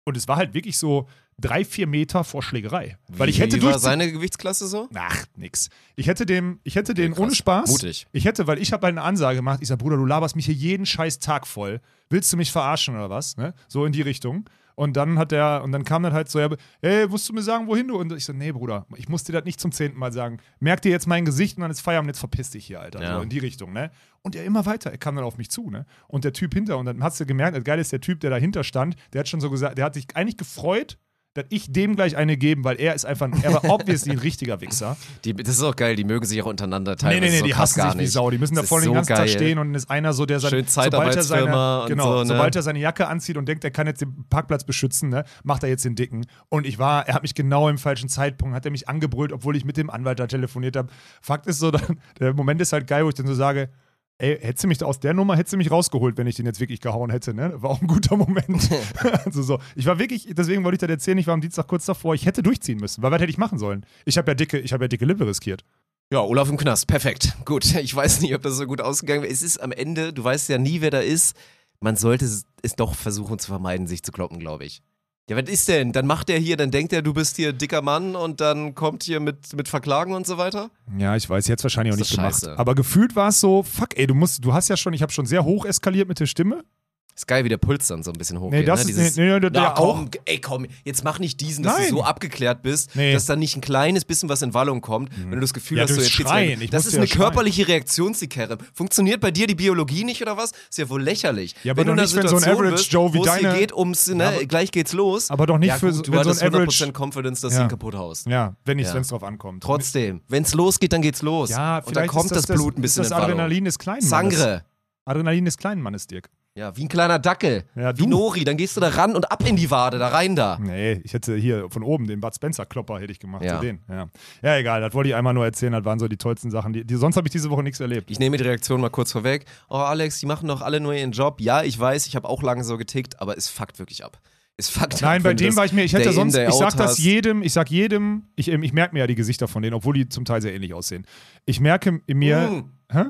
Und es war halt wirklich so drei, vier Meter vor Schlägerei. Weil ich hätte wie war seine Gewichtsklasse so? Ach, nix. Ich hätte dem, ich hätte den ohne Spaß. Mutig. Ich hätte, weil ich habe halt eine Ansage gemacht. Ich sag, Bruder, du laberst mich hier jeden scheiß Tag voll. Willst du mich verarschen oder was? Ne? So in die Richtung. Und dann hat der, und dann kam dann halt so, ja, ey, musst du mir sagen, wohin du? Und ich so, nee, Bruder, ich muss dir das nicht zum zehnten Mal sagen. Merk dir jetzt mein Gesicht und dann ist Feierabend, jetzt verpiss dich hier, Alter. Ja. So in die Richtung, ne? Und er immer weiter, er kam dann auf mich zu, ne? Und der Typ hinter, und dann hast du gemerkt, das Geile ist, der Typ, der dahinter stand, der hat schon so gesagt, der hat sich eigentlich gefreut, dass ich dem gleich eine geben, weil er ist einfach, er war obviously ein richtiger Wichser. Die, das ist auch geil, die mögen sich auch untereinander Nee, teilweise nee, nee, so die hassen sich wie nicht. Sau. Die müssen da Das ist vorne den so ganzen Tag geil. stehen und dann ist einer so, der sein, Schön sobald er seine, genau, so, ne? sobald er seine Jacke anzieht und denkt, er kann jetzt den Parkplatz beschützen, ne, macht er jetzt den Dicken. Und ich war, er hat mich genau im falschen Zeitpunkt, hat er mich angebrüllt, obwohl ich mit dem Anwalt da telefoniert habe. Fakt ist so, dann, der Moment ist halt geil, wo ich dann so sage, Ey, hättest du mich aus der Nummer, hättest du mich rausgeholt, wenn ich den jetzt wirklich gehauen hätte, ne? War auch ein guter Moment. also so. Ich war wirklich, deswegen wollte ich das erzählen, ich war am Dienstag kurz davor, ich hätte durchziehen müssen, weil was hätte ich machen sollen? Ich habe ja dicke, ich habe ja dicke Lippe riskiert. Ja, Olaf im Knast, perfekt. Gut, ich weiß nicht, ob das so gut ausgegangen wäre. Es ist am Ende, du weißt ja nie, wer da ist. Man sollte es doch versuchen zu vermeiden, sich zu kloppen, glaube ich. Ja, was ist denn? Dann macht er hier, dann denkt er, du bist hier dicker Mann und dann kommt hier mit, mit Verklagen und so weiter. Ja, ich weiß, jetzt wahrscheinlich auch nicht das gemacht. scheiße. Aber gefühlt war es so, fuck, ey, du musst, du hast ja schon, ich habe schon sehr hoch eskaliert mit der Stimme. Ist geil, wie der Puls dann so ein bisschen hochgeht. Nee, das ne? ist, Dieses, nee, nee, der, Na, der komm, ey, komm, jetzt mach nicht diesen, dass Nein. du so abgeklärt bist, Nee. dass da nicht ein kleines bisschen was in Wallung kommt, wenn du das Gefühl Ja, hast, so jetzt geht's Schreien. Ich Das ist ja eine schreien. körperliche Reaktion, Kerem. Funktioniert bei dir die Biologie nicht oder was? Ist ja wohl lächerlich. Ja, aber wenn du nicht, wenn so ein Situation Average bist, Joe wie hier deine- geht ums, ne, aber- gleich geht's los. Aber doch nicht ja, für gut, so- du wenn so ein Average- 100% Confidence, dass Ja. du ihn kaputt haust. Ja, wenn Ja. es drauf ankommt. Trotzdem, wenn's losgeht, dann geht's los. Ja, und dann kommt das, Blut ein bisschen das in Wallung. Adrenalin des kleinen Mannes. Sangre. Adrenalin des kleinen Mannes, Dirk. Ja, wie ein kleiner Dackel. Ja, wie. Nori, dann gehst du da ran und ab in die Wade, da rein da. Nee, ich hätte hier von oben den Bud Spencer Klopper hätte ich gemacht. Ja. Den. Ja. ja, egal, das wollte ich einmal nur erzählen. Das waren so die tollsten Sachen. Die, die, sonst habe ich diese Woche nichts erlebt. Ich nehme die Reaktion mal kurz vorweg. Oh, Alex, die machen doch alle nur ihren Job. Ja, ich weiß, ich habe auch lange so getickt, aber es fuckt wirklich ab. Es fuckt ab. Nein, bei dem war ich mir, ich hätte in, sonst, ich sag das jedem, ich sag jedem, ich, ähm, ich merke mir ja die Gesichter von denen, obwohl die zum Teil sehr ähnlich aussehen. Ich merke in mir, Mm. hä?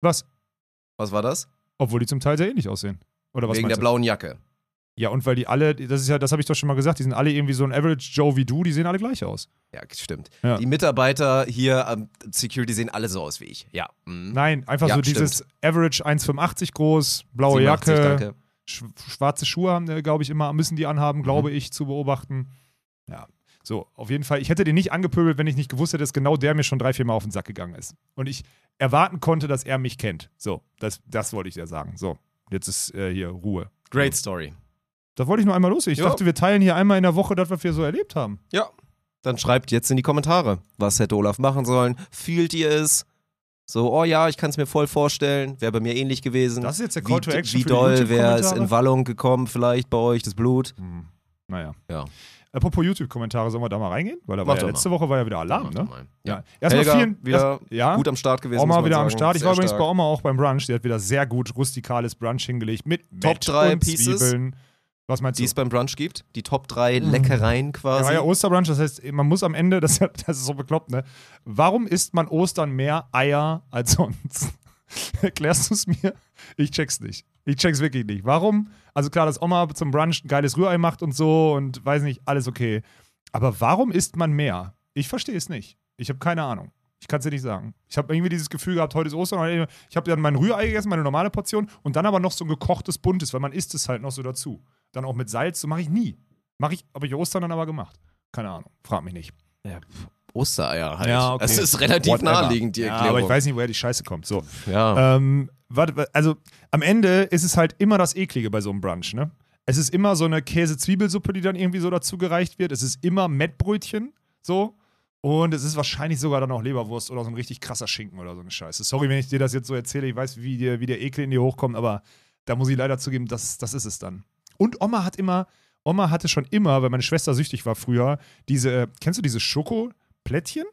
Was? Was war das? Obwohl die zum Teil sehr ähnlich aussehen. Oder was Wegen der du? blauen Jacke. Ja, und weil die alle, das ist ja, das habe ich doch schon mal gesagt, die sind alle irgendwie so ein Average Joe wie du, die sehen alle gleich aus. Ja, stimmt. Ja. Die Mitarbeiter hier am Security sehen alle so aus wie ich. Ja. mhm. Nein, einfach Ja, so dieses Average 1,85 groß, blaue 87, Jacke, danke. sch schwarze Schuhe haben, glaube ich, immer, müssen die anhaben, Mhm. glaube ich, zu beobachten. Ja. So, auf jeden Fall, ich hätte den nicht angepöbelt, wenn ich nicht gewusst hätte, dass genau der mir schon drei, vier Mal auf den Sack gegangen ist. Und ich erwarten konnte, dass er mich kennt. So, das, das wollte ich ja sagen. So, jetzt ist äh, hier Ruhe. Great Story. Das wollte ich nur einmal los. Ich Ja. dachte, wir teilen hier einmal in der Woche das, was wir so erlebt haben. Ja. Dann schreibt jetzt in die Kommentare, was hätte Olaf machen sollen? Fühlt ihr es? So, oh ja, ich kann es mir voll vorstellen. Wäre bei mir ähnlich gewesen. Das ist jetzt der wie, Call to Action Wie doll wäre es in Wallung gekommen, vielleicht bei euch, das Blut? Hm. Naja. Ja. Apropos YouTube-Kommentare, sollen wir da mal reingehen? Weil da war ja letzte Woche war ja wieder Alarm, ne? mal. Ja. Erstmal Helga, vielen. wieder erst, ja, Gut am Start gewesen. Oma wieder am sagen. Start. Ich Sehr war übrigens stark. bei Oma auch beim Brunch. Die hat wieder sehr gut rustikales Brunch hingelegt mit Top Met drei und Pieces, Zwiebeln. Was meinst Die du? es beim Brunch gibt. Die Top 3 Leckereien Ja, quasi. war ja Osterbrunch, das heißt, man muss am Ende, das, ist ja- das ist so bekloppt, ne? Warum isst man Ostern mehr Eier als sonst? Erklärst du es mir? Ich check's nicht. Ich check's wirklich nicht. Warum? Also klar, dass Oma zum Brunch ein geiles Rührei macht und so und weiß nicht, alles okay. Aber warum isst man mehr? Ich verstehe es nicht. Ich habe keine Ahnung. Ich kann es dir nicht sagen. Ich habe irgendwie dieses Gefühl gehabt, heute ist Ostern. Ich habe dann mein Rührei gegessen, meine normale Portion und dann aber noch so ein gekochtes buntes, weil man isst es halt noch so dazu. Dann auch mit Salz, so mache ich nie. Mache ich, habe ich Ostern dann aber gemacht. Keine Ahnung, frag mich nicht. Ja, Ostereier halt. Ja, okay. Das ist relativ Whatever. naheliegend, die ja, Erklärung. aber ich weiß nicht, woher die Scheiße kommt. So. ja. Ähm, warte, wa- also am Ende ist es halt immer das Eklige bei so einem Brunch, ne? Es ist immer so eine Käse-Zwiebelsuppe, die dann irgendwie so dazu gereicht wird. Es ist immer Mettbrötchen, so. Und es ist wahrscheinlich sogar dann auch Leberwurst oder so ein richtig krasser Schinken oder so eine Scheiße. Sorry, wenn ich dir das jetzt so erzähle. Ich weiß, wie, dir, wie der Ekel in dir hochkommt, aber da muss ich leider zugeben, das, das ist es dann. Und Oma hat immer, Oma hatte schon immer, weil meine Schwester süchtig war früher, diese, äh, kennst du diese Schokoplättchen?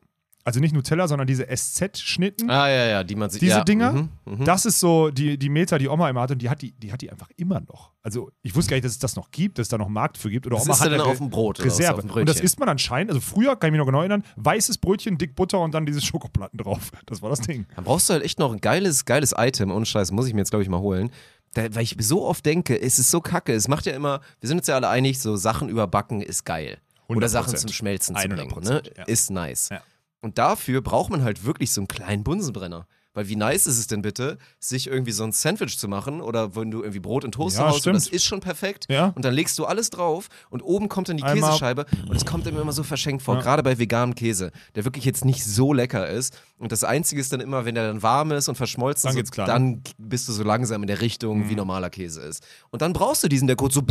Also nicht Nutella, sondern diese SZ-Schnitten. ah, ja, ja, die man sich. Diese ja. Dinger, Mhm, mhm. Das ist so die, die Meter, die Oma immer hat und die hat die, die hat die einfach immer noch. Also ich wusste gar nicht, dass es das noch gibt, dass es da noch Markt für gibt. Oder Was Oma isst hat eine auf dem Brot Reserve. dem und das isst man anscheinend, also früher kann ich mich noch genau erinnern, weißes Brötchen, dick Butter und dann diese Schokoplatten drauf. Das war das Ding. Dann brauchst du halt echt noch ein geiles, geiles Item. Ohne Scheiß, muss ich mir jetzt, glaube ich, mal holen. Da, weil ich so oft denke, es ist so kacke. Es macht ja immer, wir sind uns ja alle einig, so Sachen überbacken ist geil. Oder 100%. Sachen zum Schmelzen zu bringen. Ne? 100%, ja. Ist nice. Ja. Und dafür braucht man halt wirklich so einen kleinen Bunsenbrenner. Weil wie nice ist es denn bitte, sich irgendwie so ein Sandwich zu machen oder wenn du irgendwie Brot und Toast Ja, hast, und das ist schon perfekt. Ja. Und dann legst du alles drauf und oben kommt dann die Einmal- Käsescheibe und es kommt immer so verschenkt vor, Ja. gerade bei veganem Käse, der wirklich jetzt nicht so lecker ist. Und das Einzige ist dann immer, wenn der dann warm ist und verschmolzen, Dann klar, ne? dann bist du so langsam in der Richtung, wie normaler Käse ist. Und dann brauchst du diesen, der kurz so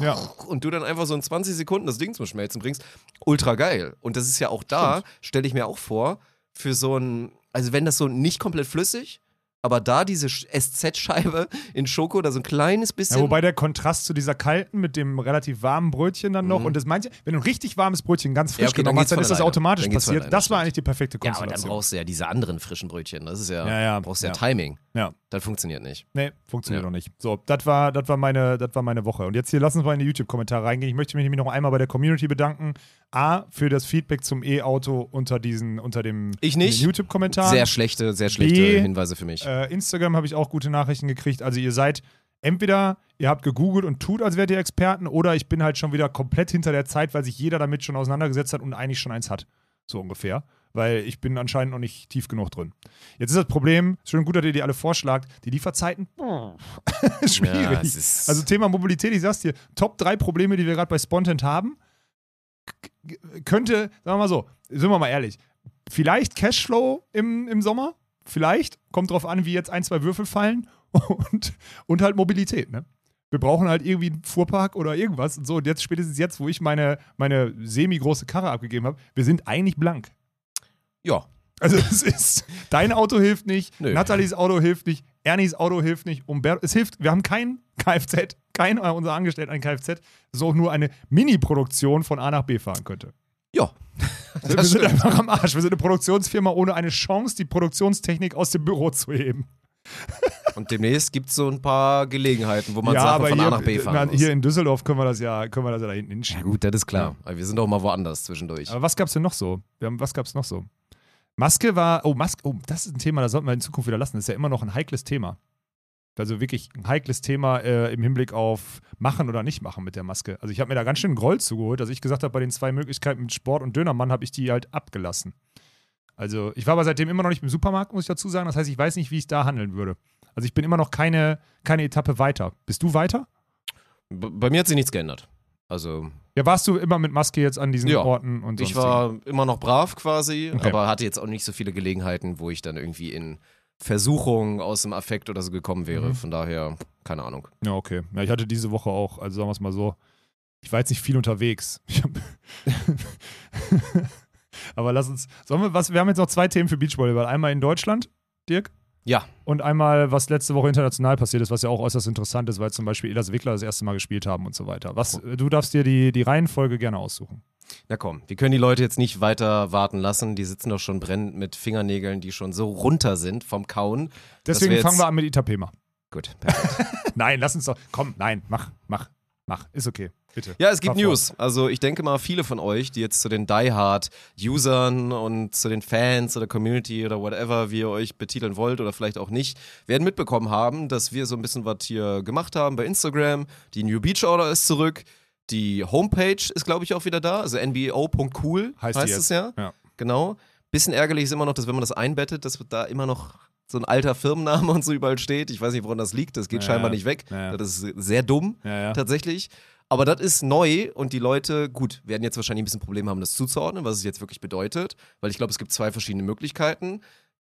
Ja. und du dann einfach so in 20 Sekunden das Ding zum Schmelzen bringst. Ultra geil. Und das ist ja auch da, stelle ich mir auch vor, für so ein, also wenn das so nicht komplett flüssig, aber da diese Sch- SZ-Scheibe in Schoko oder so ein kleines bisschen. Ja, wobei der Kontrast zu dieser kalten mit dem relativ warmen Brötchen dann noch und das manche, wenn du ein richtig warmes Brötchen ganz frisch Ja, okay, dann genommen hast, dann ist das automatisch passiert. alleine, Das war eigentlich die perfekte ja, aber dann Konstellation. brauchst du ja diese anderen frischen Brötchen. Das ist ja, Ja, ja. brauchst ja, Ja. Timing. ja. Das funktioniert nicht. Nee, funktioniert Ja. noch nicht. So, das war, das war, meine, das war meine Woche. Und jetzt hier lass uns mal in die YouTube-Kommentare reingehen. Ich möchte mich nämlich noch einmal bei der Community bedanken. A, für das Feedback zum E-Auto unter diesen, unter dem YouTube-Kommentaren. Sehr schlechte, sehr schlechte B, Hinweise für mich. Äh, Instagram habe ich auch gute Nachrichten gekriegt. Also ihr seid entweder ihr habt gegoogelt und tut, als wärt ihr Experten, oder ich bin halt schon wieder komplett hinter der Zeit, weil sich jeder damit schon auseinandergesetzt hat und eigentlich schon eins hat. So ungefähr. Weil ich bin anscheinend noch nicht tief genug drin. Jetzt ist das Problem, schön gut, dass ihr die alle vorschlagt, die Lieferzeiten, ist schwierig. Ja, also Thema Mobilität, ich sag's dir, Top 3 Probleme, die wir gerade bei Spontent haben, könnte, sagen wir mal so, sind wir mal ehrlich, vielleicht Cashflow im, im Sommer, vielleicht, kommt drauf an, wie jetzt ein, zwei Würfel fallen und, und halt Mobilität, ne? Wir brauchen halt irgendwie einen Fuhrpark oder irgendwas und so. Und jetzt, spätestens jetzt, wo ich meine, meine semi-große Karre abgegeben habe, wir sind eigentlich blank. ja. Also es ist, dein Auto hilft nicht, Nö. Nathalies Auto hilft nicht, Ernies Auto hilft nicht, Umberto, es hilft, wir haben kein Kfz, kein äh, unser Angestellter ein Kfz, auch nur eine Mini-Produktion von A nach B fahren könnte. Ja. wir Das sind stimmt. einfach am Arsch. Wir sind eine Produktionsfirma ohne eine Chance, die Produktionstechnik aus dem Büro zu heben. Und demnächst gibt es so ein paar Gelegenheiten, wo man Sachen von hier, A nach B fahren na, muss. hier in Düsseldorf können wir das ja, können wir das ja da hinten ja hinschieben. gut, das ist klar. Aber wir sind auch mal woanders zwischendurch. Aber was gab's denn noch so? Wir haben, was gab's noch so? Maske war, oh, Maske, oh, das ist ein Thema, das sollten wir in Zukunft wieder lassen. Das ist ja immer noch ein heikles Thema. Also wirklich ein heikles Thema äh, im Hinblick auf machen oder nicht machen mit der Maske. Also ich habe mir da ganz schön einen Groll zugeholt, dass ich gesagt habe, bei den zwei Möglichkeiten mit Sport und Dönermann habe ich die halt abgelassen. Also ich war aber seitdem immer noch nicht im Supermarkt, muss ich dazu sagen. Das heißt, ich weiß nicht, wie ich da handeln würde. Also ich bin immer noch keine, keine Etappe weiter. Bist du weiter? Bei mir hat sich nichts geändert. Also Ja, warst du immer mit Maske jetzt an diesen Ja. Orten und ich sonstigen? war immer noch brav quasi, Okay. aber hatte jetzt auch nicht so viele Gelegenheiten, wo ich dann irgendwie in Versuchung aus dem Affekt oder so gekommen wäre. Mhm. Von daher, keine Ahnung. Ja, okay. Ja, ich hatte diese Woche auch, also sagen wir es mal so, ich war jetzt nicht viel unterwegs. Aber lass uns, sollen wir was, wir haben jetzt noch zwei Themen für Beachvolleyball. Einmal in Deutschland, Dirk, Ja, und einmal, was letzte Woche international passiert ist, was ja auch äußerst interessant ist, weil zum Beispiel Elas Wickler das erste Mal gespielt haben und so weiter. Was, du darfst dir die, die Reihenfolge gerne aussuchen. Na komm, wir können die Leute jetzt nicht weiter warten lassen. Die sitzen doch schon brennend mit Fingernägeln, die schon so runter sind vom Kauen. Deswegen wir fangen wir an mit Itapema. Gut, perfekt. Nein, lass uns doch, komm, nein, mach, mach, mach, ist okay, bitte. Ja, es gibt. News. Also ich denke mal, viele von euch, die jetzt zu den Die-Hard-Usern und zu den Fans oder Community oder whatever, wie ihr euch betiteln wollt oder vielleicht auch nicht, werden mitbekommen haben, dass wir so ein bisschen was hier gemacht haben bei Instagram. Die New Beach Order ist zurück. Die Homepage ist, glaube ich, auch wieder da. Also nbo.cool Heißt heißt, es ja. Ja. Genau. Bisschen ärgerlich ist immer noch, dass wenn man das einbettet, dass da immer noch so ein alter Firmenname und so überall steht. Ich weiß nicht, woran das liegt. Das geht Ja, scheinbar nicht weg. Ja. Das ist sehr dumm ja. tatsächlich. Aber das ist neu und die Leute, gut, werden jetzt wahrscheinlich ein bisschen Probleme haben, das zuzuordnen, was es jetzt wirklich bedeutet. Weil ich glaube, es gibt zwei verschiedene Möglichkeiten,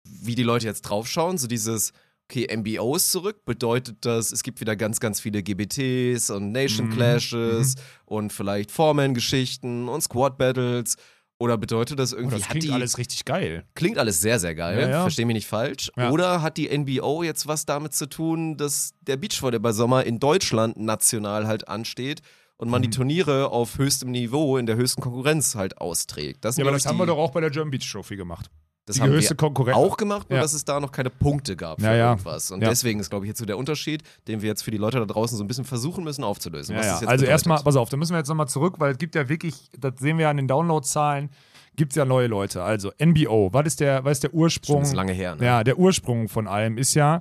wie die Leute jetzt draufschauen. So dieses, okay, MBO ist zurück, bedeutet das, es gibt wieder ganz, ganz viele GBTs und Nation Mhm, Clashes und vielleicht Foreman-Geschichten und Squad-Battles. Oder bedeutet das Oh, irgendwie, das hat klingt die, alles richtig geil. Klingt alles sehr, sehr geil. Ja, ja. Versteh mich nicht falsch. Ja. Oder hat die NBO jetzt was damit zu tun, dass der Beachvolleyball-Sommer in Deutschland national halt ansteht und man die Mhm. Turniere auf höchstem Niveau in der höchsten Konkurrenz halt austrägt? Das, Ja, aber das haben die, wir doch auch bei der German Beach Trophy gemacht. Das die haben wir Konkurrenz. auch gemacht, nur Ja. dass es da noch keine Punkte gab für Ja, ja. irgendwas. Und deswegen ist, glaube ich, jetzt so der Unterschied, den wir jetzt für die Leute da draußen so ein bisschen versuchen müssen aufzulösen. Also erstmal, pass auf, da müssen wir jetzt nochmal zurück, weil es gibt ja wirklich, das sehen wir ja an den Downloadzahlen, gibt es ja neue Leute. Also NBO, was ist der, was ist der Ursprung? Stimmt, das ist lange her. Ne? Ja, der Ursprung von allem ist ja,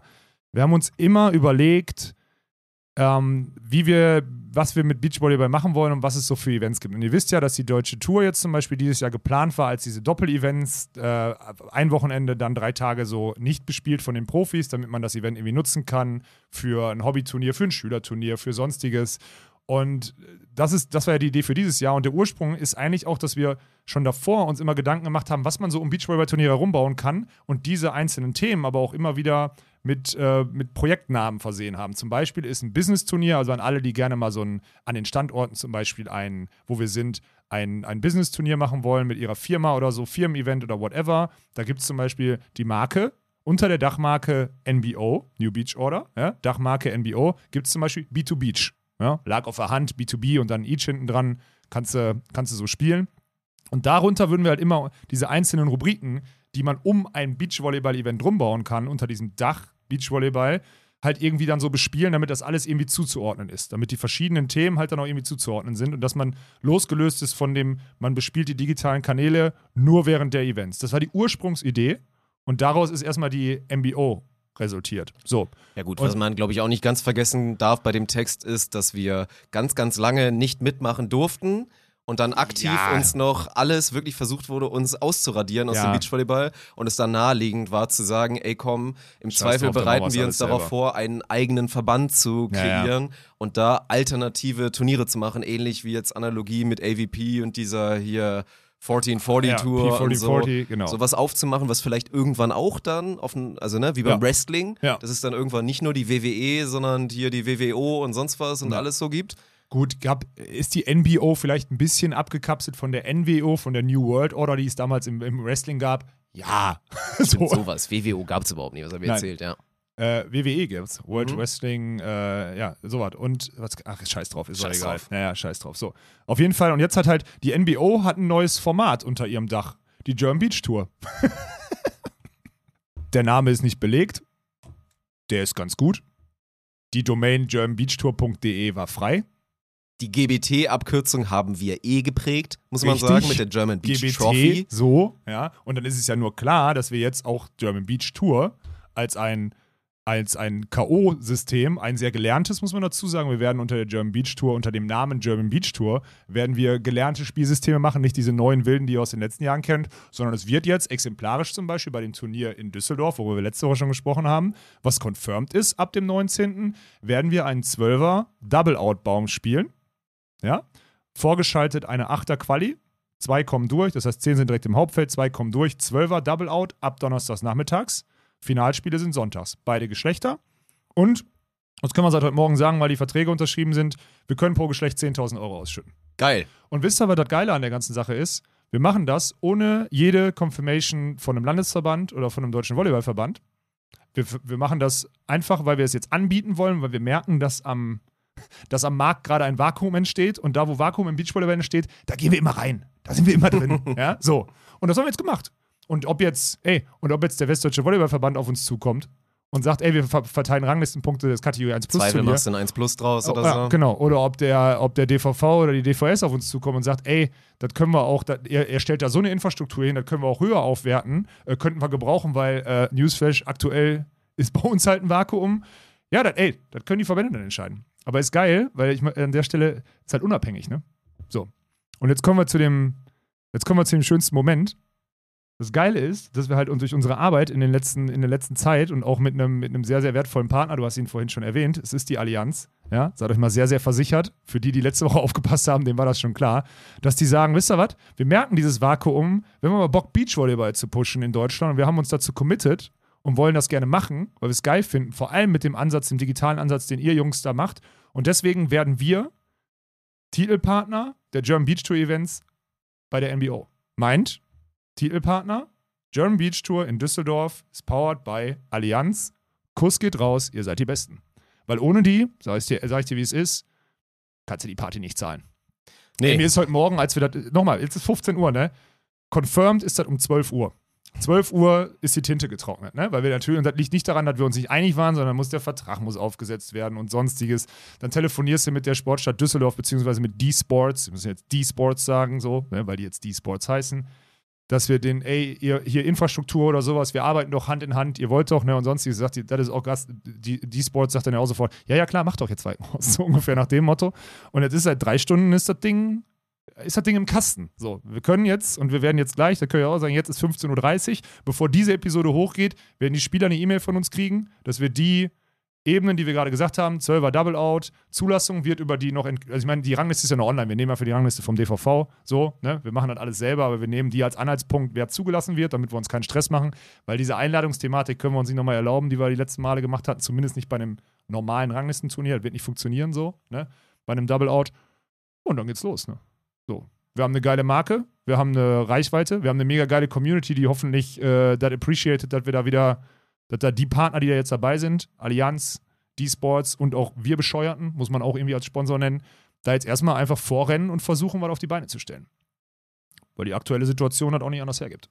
wir haben uns immer überlegt, ähm, wie wir, was wir mit Beachvolleyball machen wollen und was es so für Events gibt. Und ihr wisst ja, dass die deutsche Tour jetzt zum Beispiel dieses Jahr geplant war als diese Doppel-Events, äh, ein Wochenende, dann drei Tage so nicht bespielt von den Profis, damit man das Event irgendwie nutzen kann für ein Hobbyturnier, für ein Schülerturnier, für sonstiges. Und das, ist, das war ja die Idee für dieses Jahr. Und der Ursprung ist eigentlich auch, dass wir schon davor uns immer Gedanken gemacht haben, was man so um Beachvolleyball-Turniere herumbauen kann und diese einzelnen Themen aber auch immer wieder mit, äh, mit Projektnamen versehen haben. Zum Beispiel ist ein Business-Turnier, also an alle, die gerne mal so ein, an den Standorten zum Beispiel ein, wo wir sind, ein, ein Business-Turnier machen wollen mit ihrer Firma oder so, Firmen-Event oder whatever. Da gibt es zum Beispiel die Marke. Unter der Dachmarke NBO, New Beach Order, ja, Dachmarke NBO, gibt es zum Beispiel B2 Beach. Ja, lag auf der Hand, B2B und dann Each hinten dran, kannst du kannst du so spielen. Und darunter würden wir halt immer diese einzelnen Rubriken, die man um ein Beachvolleyball-Event rumbauen kann, unter diesem Dach Beachvolleyball, halt irgendwie dann so bespielen, damit das alles irgendwie zuzuordnen ist. Damit die verschiedenen Themen halt dann auch irgendwie zuzuordnen sind und dass man losgelöst ist von dem, man bespielt die digitalen Kanäle nur während der Events. Das war die Ursprungsidee und daraus ist erstmal die MBO resultiert. So. Ja gut, Und- was man glaube ich auch nicht ganz vergessen darf bei dem Text ist, dass wir ganz, ganz lange nicht mitmachen durften und dann aktiv Ja. uns noch alles wirklich versucht wurde, uns auszuradieren aus Ja. dem Beachvolleyball und es dann naheliegend war zu sagen, ey komm, im Scheiß Zweifel bereiten wir uns darauf selber. vor, einen eigenen Verband zu Ja, ja. kreieren und da alternative Turniere zu machen, ähnlich wie jetzt Analogie mit AVP und dieser hier 1440 Ja, Tour und so. P4040, genau. Sowas aufzumachen, was vielleicht irgendwann auch dann auf ein, also ne, wie beim Ja. Wrestling, Ja. dass es dann irgendwann nicht nur die WWE, sondern hier die WWO und sonst was und alles so gibt. Gut, gab, ist die NBO vielleicht ein bisschen abgekapselt von der NWO, von der New World Order, die es damals im, im Wrestling gab? Ja. So. sowas. WWO gab es überhaupt nicht, was er mir Nein. erzählt, ja. Äh, WWE gibt's. World Mhm. Wrestling, äh, ja, sowas. Und, was, ach, scheiß drauf, ist Scheiß egal. drauf. Naja, scheiß drauf. So. Auf jeden Fall, und jetzt hat halt, die NBO hat ein neues Format unter ihrem Dach. Die German Beach Tour. der Name ist nicht belegt. Der ist ganz gut. Die Domain germanbeachtour.de war frei. Die GBT-Abkürzung haben wir eh geprägt, muss man Richtig. sagen, mit der German Beach GBT, Trophy. so, ja. Und dann ist es ja nur klar, dass wir jetzt auch German Beach Tour als ein, als ein K.O.-System, ein sehr gelerntes, muss man dazu sagen. Wir werden unter der German Beach Tour, unter dem Namen German Beach Tour, werden wir gelernte Spielsysteme machen, nicht diese neuen wilden, die ihr aus den letzten Jahren kennt, sondern es wird jetzt exemplarisch zum Beispiel bei dem Turnier in Düsseldorf, worüber wir letzte Woche schon gesprochen haben, was confirmed ist ab dem 19., werden wir einen 12er Double-Out-Baum spielen Ja? Vorgeschaltet eine Achter Quali. Zwei kommen durch, das heißt, zehn sind direkt im Hauptfeld, zwei kommen durch. Zwölfer Double Out ab Donnerstags nachmittags. Finalspiele sind sonntags. Beide Geschlechter. Und, das können wir seit heute Morgen sagen, weil die Verträge unterschrieben sind, wir können pro Geschlecht 10.000 Euro ausschütten. Geil. Und wisst ihr, was das Geile an der ganzen Sache ist? Wir machen das ohne jede Confirmation von einem Landesverband oder von einem deutschen Volleyballverband. Wir, wir machen das einfach, weil wir es jetzt anbieten wollen, weil wir merken, dass am, dass am Markt gerade ein Vakuum entsteht und da, wo Vakuum im Beachvolleyball entsteht, da gehen wir immer rein. Da sind wir immer drin. ja, so. Und das haben wir jetzt gemacht. Und ob jetzt, ey, und ob jetzt der Westdeutsche Volleyballverband auf uns zukommt und sagt, ey, wir ver verteilen Ranglistenpunkte des Kategorie 1 Plus Zweifel machst du ein 1 Plus draus oder ja, so. Genau. Oder ob der, ob der DVV oder die DVS auf uns zukommen und sagt, ey, das können wir auch, das, er, er stellt da so eine Infrastruktur hin, das können wir auch höher aufwerten, äh, könnten wir gebrauchen, weil äh, Newsflash aktuell ist bei uns halt ein Vakuum. Ja, das, ey, das können die Verbände dann entscheiden. Aber ist geil, weil ich mal- an der Stelle ist halt unabhängig, ne? So. Und jetzt kommen wir zu dem, jetzt kommen wir zu dem schönsten Moment. Das Geile ist, dass wir halt uns durch unsere Arbeit in, den letzten, in der letzten Zeit und auch mit einem, mit einem sehr, sehr wertvollen Partner, du hast ihn vorhin schon erwähnt, es ist die Allianz, ja, seid euch mal sehr, sehr versichert, für die, die letzte Woche aufgepasst haben, dem war das schon klar, dass die sagen, wisst ihr was, wir merken dieses Vakuum, wir haben aber Bock, Beachvolleyball zu pushen in Deutschland und wir haben uns dazu committed und wollen das gerne machen, weil wir es geil finden, vor allem mit dem Ansatz, dem digitalen Ansatz, den ihr Jungs da macht und deswegen werden wir Titelpartner der German Beach Tour Events bei der NBO. Meint, Titelpartner, German Beach Tour in Düsseldorf ist powered by Allianz. Kuss geht raus, ihr seid die Besten. Weil ohne die, sag ich dir, sag ich dir wie es ist, kannst du die Party nicht zahlen. Ey, mir ist heute Morgen, als wir das, nochmal, jetzt ist 15 Uhr, ne? Confirmed ist das um 12 Uhr. 12 Uhr ist die Tinte getrocknet, ne? Weil wir natürlich, und das liegt nicht daran, dass wir uns nicht einig waren, sondern muss der Vertrag muss aufgesetzt werden und sonstiges. Dann telefonierst du mit der Sportstadt Düsseldorf, beziehungsweise mit D-Sports, wir müssen jetzt D-Sports sagen, so, ne? weil die jetzt D-Sports heißen, dass wir den, ey, ihr, hier Infrastruktur oder sowas, wir arbeiten doch Hand in Hand, ihr wollt doch, ne? Und sonstiges sagt das ist auch Gast, D-Sports sagt dann ja auch sofort, ja, ja, klar, mach doch jetzt zwei, so ungefähr nach dem Motto. Und jetzt ist seit drei Stunden ist das Ding ist das Ding im Kasten. So, wir können jetzt, und wir werden jetzt gleich, da können wir auch sagen, jetzt ist 15.30 Uhr. Bevor diese Episode hochgeht, werden die Spieler eine E-Mail von uns kriegen, dass wir die Ebenen, die wir gerade gesagt haben, 12er Double Out, Zulassung wird über die noch, also ich meine, die Rangliste ist ja noch online, wir nehmen ja für die Rangliste vom DVV, so, ne, wir machen das alles selber, aber wir nehmen die als Anhaltspunkt, wer zugelassen wird, damit wir uns keinen Stress machen, weil diese Einladungsthematik können wir uns nicht nochmal erlauben, die wir die letzten Male gemacht hatten, zumindest nicht bei einem normalen Ranglistenturnier, das wird nicht funktionieren so, ne, bei einem Double Out und dann geht's los, ne. So. Wir haben eine geile Marke, wir haben eine Reichweite, wir haben eine mega geile Community, die hoffentlich äh, das appreciated, dass wir da wieder, dass da die Partner, die da jetzt dabei sind, Allianz, D-Sports und auch wir Bescheuerten, muss man auch irgendwie als Sponsor nennen, da jetzt erstmal einfach vorrennen und versuchen, was auf die Beine zu stellen. Weil die aktuelle Situation das auch nicht anders hergibt.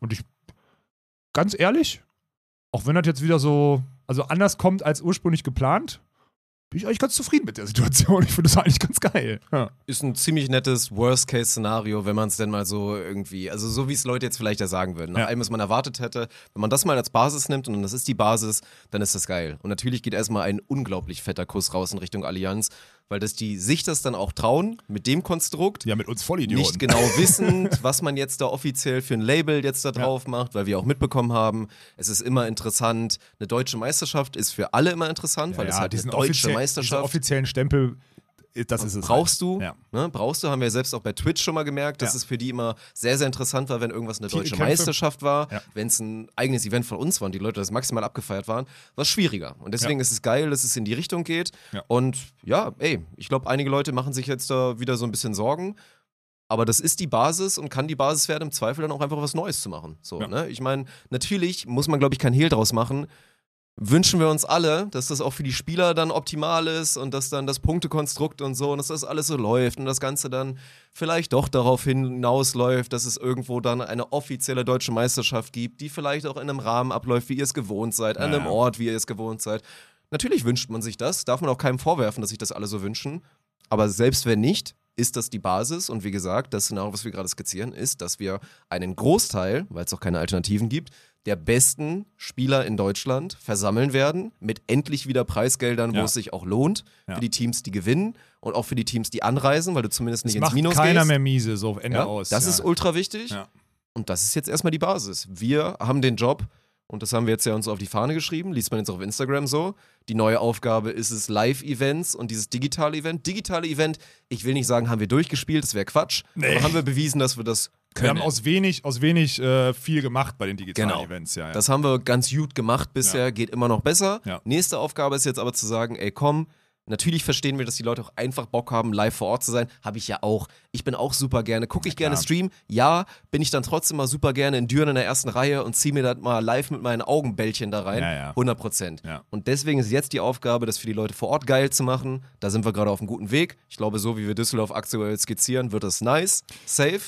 Und ich, ganz ehrlich, auch wenn das jetzt wieder so, also anders kommt als ursprünglich geplant, bin ich eigentlich ganz zufrieden mit der Situation. Ich finde das eigentlich ganz geil. Ja. Ist ein ziemlich nettes Worst-Case-Szenario, wenn man es denn mal so irgendwie, also so wie es Leute jetzt vielleicht ja sagen würden, nach Ja. allem, was man erwartet hätte, wenn man das mal als Basis nimmt und das ist die Basis, dann ist das geil. Und natürlich geht erstmal ein unglaublich fetter Kuss raus in Richtung Allianz, weil das die sich das dann auch trauen, mit dem Konstrukt, Ja, mit uns Vollidioten. nicht genau wissend, was man jetzt da offiziell für ein Label jetzt da drauf macht, weil wir auch mitbekommen haben, es ist immer interessant, eine deutsche Meisterschaft ist für alle immer interessant, weil es halt eine diesen deutsche offiziell- diesen Meisterschaft. offiziellen Stempel, das ist es. brauchst du, Ja. ne, brauchst du, haben wir selbst auch bei Twitch schon mal gemerkt, dass Ja. es für die immer sehr, sehr interessant war, wenn irgendwas eine deutsche Titelkämpfe. Meisterschaft war, Ja. wenn es ein eigenes Event von uns war und die Leute das maximal abgefeiert waren, war es schwieriger. Und deswegen ist es geil, dass es in die Richtung geht. Und ja, ey, ich glaube, einige Leute machen sich jetzt da wieder so ein bisschen Sorgen. Aber das ist die Basis und kann die Basis werden, im Zweifel dann auch einfach was Neues zu machen. So, ne? Ich meine, natürlich muss man, glaube ich, kein Hehl draus machen. Wünschen wir uns alle, dass das auch für die Spieler dann optimal ist und dass dann das Punktekonstrukt und so und dass das alles so läuft und das Ganze dann vielleicht doch darauf hinausläuft, dass es irgendwo dann eine offizielle deutsche Meisterschaft gibt, die vielleicht auch in einem Rahmen abläuft, wie ihr es gewohnt seid, an einem. Ort, wie ihr es gewohnt seid. Natürlich wünscht man sich das, darf man auch keinem vorwerfen, dass sich das alle so wünschen. Aber selbst wenn nicht, ist das die Basis. Und wie gesagt, das Szenario, was wir gerade skizzieren, ist, dass wir einen Großteil, weil es auch keine Alternativen gibt, der besten Spieler in Deutschland versammeln werden, mit endlich wieder Preisgeldern, wo Ja. es sich auch lohnt, Ja. für die Teams, die gewinnen und auch für die Teams, die anreisen, weil du zumindest nicht Es ins macht Minus keiner gehst. mehr miese, so auf Ende Ja, aus. das ist ultra wichtig. Und das ist jetzt erstmal die Basis. Wir haben den Job, Und das haben wir jetzt ja uns auf die Fahne geschrieben, liest man jetzt auf Instagram so. Die neue Aufgabe ist es Live-Events und dieses digitale Event. Digitale Event, ich will nicht sagen, haben wir durchgespielt, das wäre Quatsch. Nee. Aber haben wir bewiesen, dass wir das Wir haben können. aus wenig, aus wenig äh, viel gemacht bei den digitalen Genau. Events, ja. ja. Das haben wir ganz gut gemacht bisher, geht immer noch besser. Ja. Nächste Aufgabe ist jetzt aber zu sagen, ey komm, natürlich verstehen wir, dass die Leute auch einfach Bock haben, live vor Ort zu sein. Habe ich ja auch. Ich bin auch super gerne. Gucke ich gerne. Stream? Ja. Bin ich dann trotzdem mal super gerne in Düren in der ersten Reihe und ziehe mir das mal live mit meinen Augenbällchen da rein? Ja, ja. 100 Prozent. Ja. Und deswegen ist jetzt die Aufgabe, das für die Leute vor Ort geil zu machen. Da sind wir gerade auf einem guten Weg. Ich glaube, so wie wir Düsseldorf aktuell skizzieren, wird das nice, safe.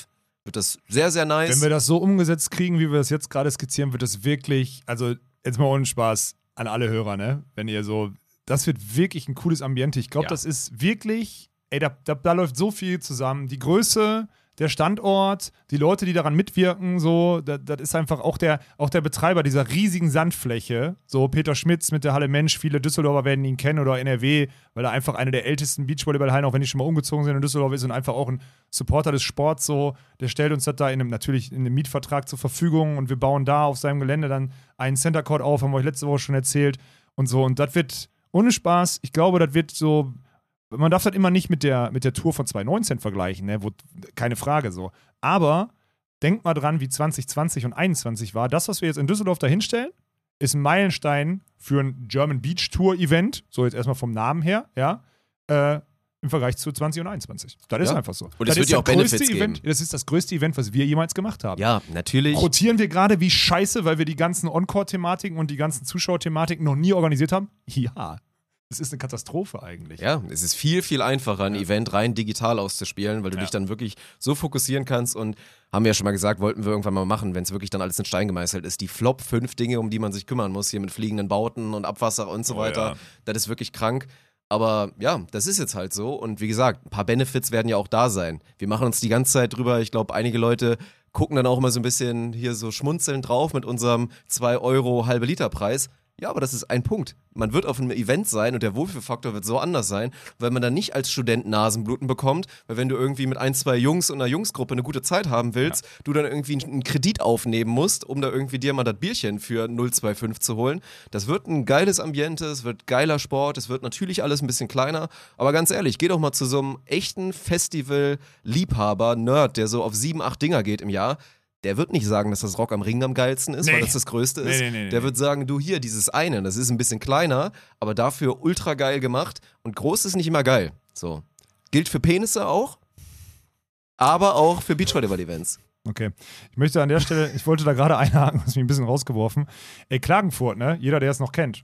Wird das sehr, sehr nice. Wenn wir das so umgesetzt kriegen, wie wir das jetzt gerade skizzieren, wird das wirklich, also jetzt mal ohne Spaß an alle Hörer, ne? Wenn ihr so, das wird wirklich ein cooles Ambiente. Ich glaube, Ja. das ist wirklich, ey, da, da, da läuft so viel zusammen. Die Größe, der Standort, die Leute, die daran mitwirken, so, das, das ist einfach auch der, auch der Betreiber dieser riesigen Sandfläche, so Peter Schmitz mit der Halle Mensch, viele Düsseldorfer werden ihn kennen oder NRW, weil er einfach eine der ältesten Beachvolleyballhallen, auch wenn die schon mal umgezogen sind in Düsseldorf ist und einfach auch ein Supporter des Sports, so, der stellt uns das da in einem, natürlich in einem Mietvertrag zur Verfügung und wir bauen da auf seinem Gelände dann einen Center Court auf, haben wir euch letzte Woche schon erzählt und so und das wird ohne Spaß, ich glaube, das wird so man darf das immer nicht mit der, mit der Tour von 2019 vergleichen, ne? Wo, keine Frage so. Aber denkt mal dran, wie 2020 und 2021 war. Das, was wir jetzt in Düsseldorf da hinstellen, ist ein Meilenstein für ein German Beach Tour Event. So jetzt erstmal vom Namen her, ja. Äh, Im Vergleich zu 20 und 21. Das ist Ja. einfach so. Und das es wird ist ja das auch Benefits größte Event, geben. Das ist das größte Event, was wir jemals gemacht haben. ja, natürlich. Rotieren wir gerade wie scheiße, weil wir die ganzen Encore-Thematiken und die ganzen Zuschauerthematiken noch nie organisiert haben? Ja. Das ist eine Katastrophe eigentlich. Ja, es ist viel, viel einfacher, ein Event rein digital auszuspielen, weil du Ja. dich dann wirklich so fokussieren kannst und haben wir ja schon mal gesagt, wollten wir irgendwann mal machen, wenn es wirklich dann alles in Stein gemeißelt ist. Die Flop fünf Dinge, um die man sich kümmern muss, hier mit fliegenden Bauten und Abwasser und so Oh weiter. ja. Das ist wirklich krank. Aber ja, das ist jetzt halt so. Und wie gesagt, ein paar Benefits werden ja auch da sein. Wir machen uns die ganze Zeit drüber. Ich glaube, einige Leute gucken dann auch immer so ein bisschen hier so schmunzelnd drauf mit unserem 2 Euro halbe Liter Preis. Ja, aber das ist ein Punkt. Man wird auf einem Event sein und der Wohlfühlfaktor wird so anders sein, weil man dann nicht als Student Nasenbluten bekommt, weil wenn du irgendwie mit ein, zwei Jungs und einer Jungsgruppe eine gute Zeit haben willst, du dann irgendwie einen Kredit aufnehmen musst, um da irgendwie dir mal das Bierchen für 0,25 zu holen. Das wird ein geiles Ambiente, es wird geiler Sport, es wird natürlich alles ein bisschen kleiner, aber ganz ehrlich, geh doch mal zu so einem echten Festival-Liebhaber, Nerd, der so auf sieben, acht Dinger geht im Jahr. Der wird nicht sagen, dass das Rock am Ring am geilsten ist, Nee. weil das das Größte ist. Nee, nee, der wird sagen, du hier, dieses eine, das ist ein bisschen kleiner, aber dafür ultra geil gemacht und groß ist nicht immer geil. So. Gilt für Penisse auch, aber auch für Beachvolleyball-Events. Okay. Ich möchte an der Stelle, ich wollte da gerade einhaken, das mich ein bisschen rausgeworfen. Ey, Klagenfurt, ne? Jeder, der es noch kennt.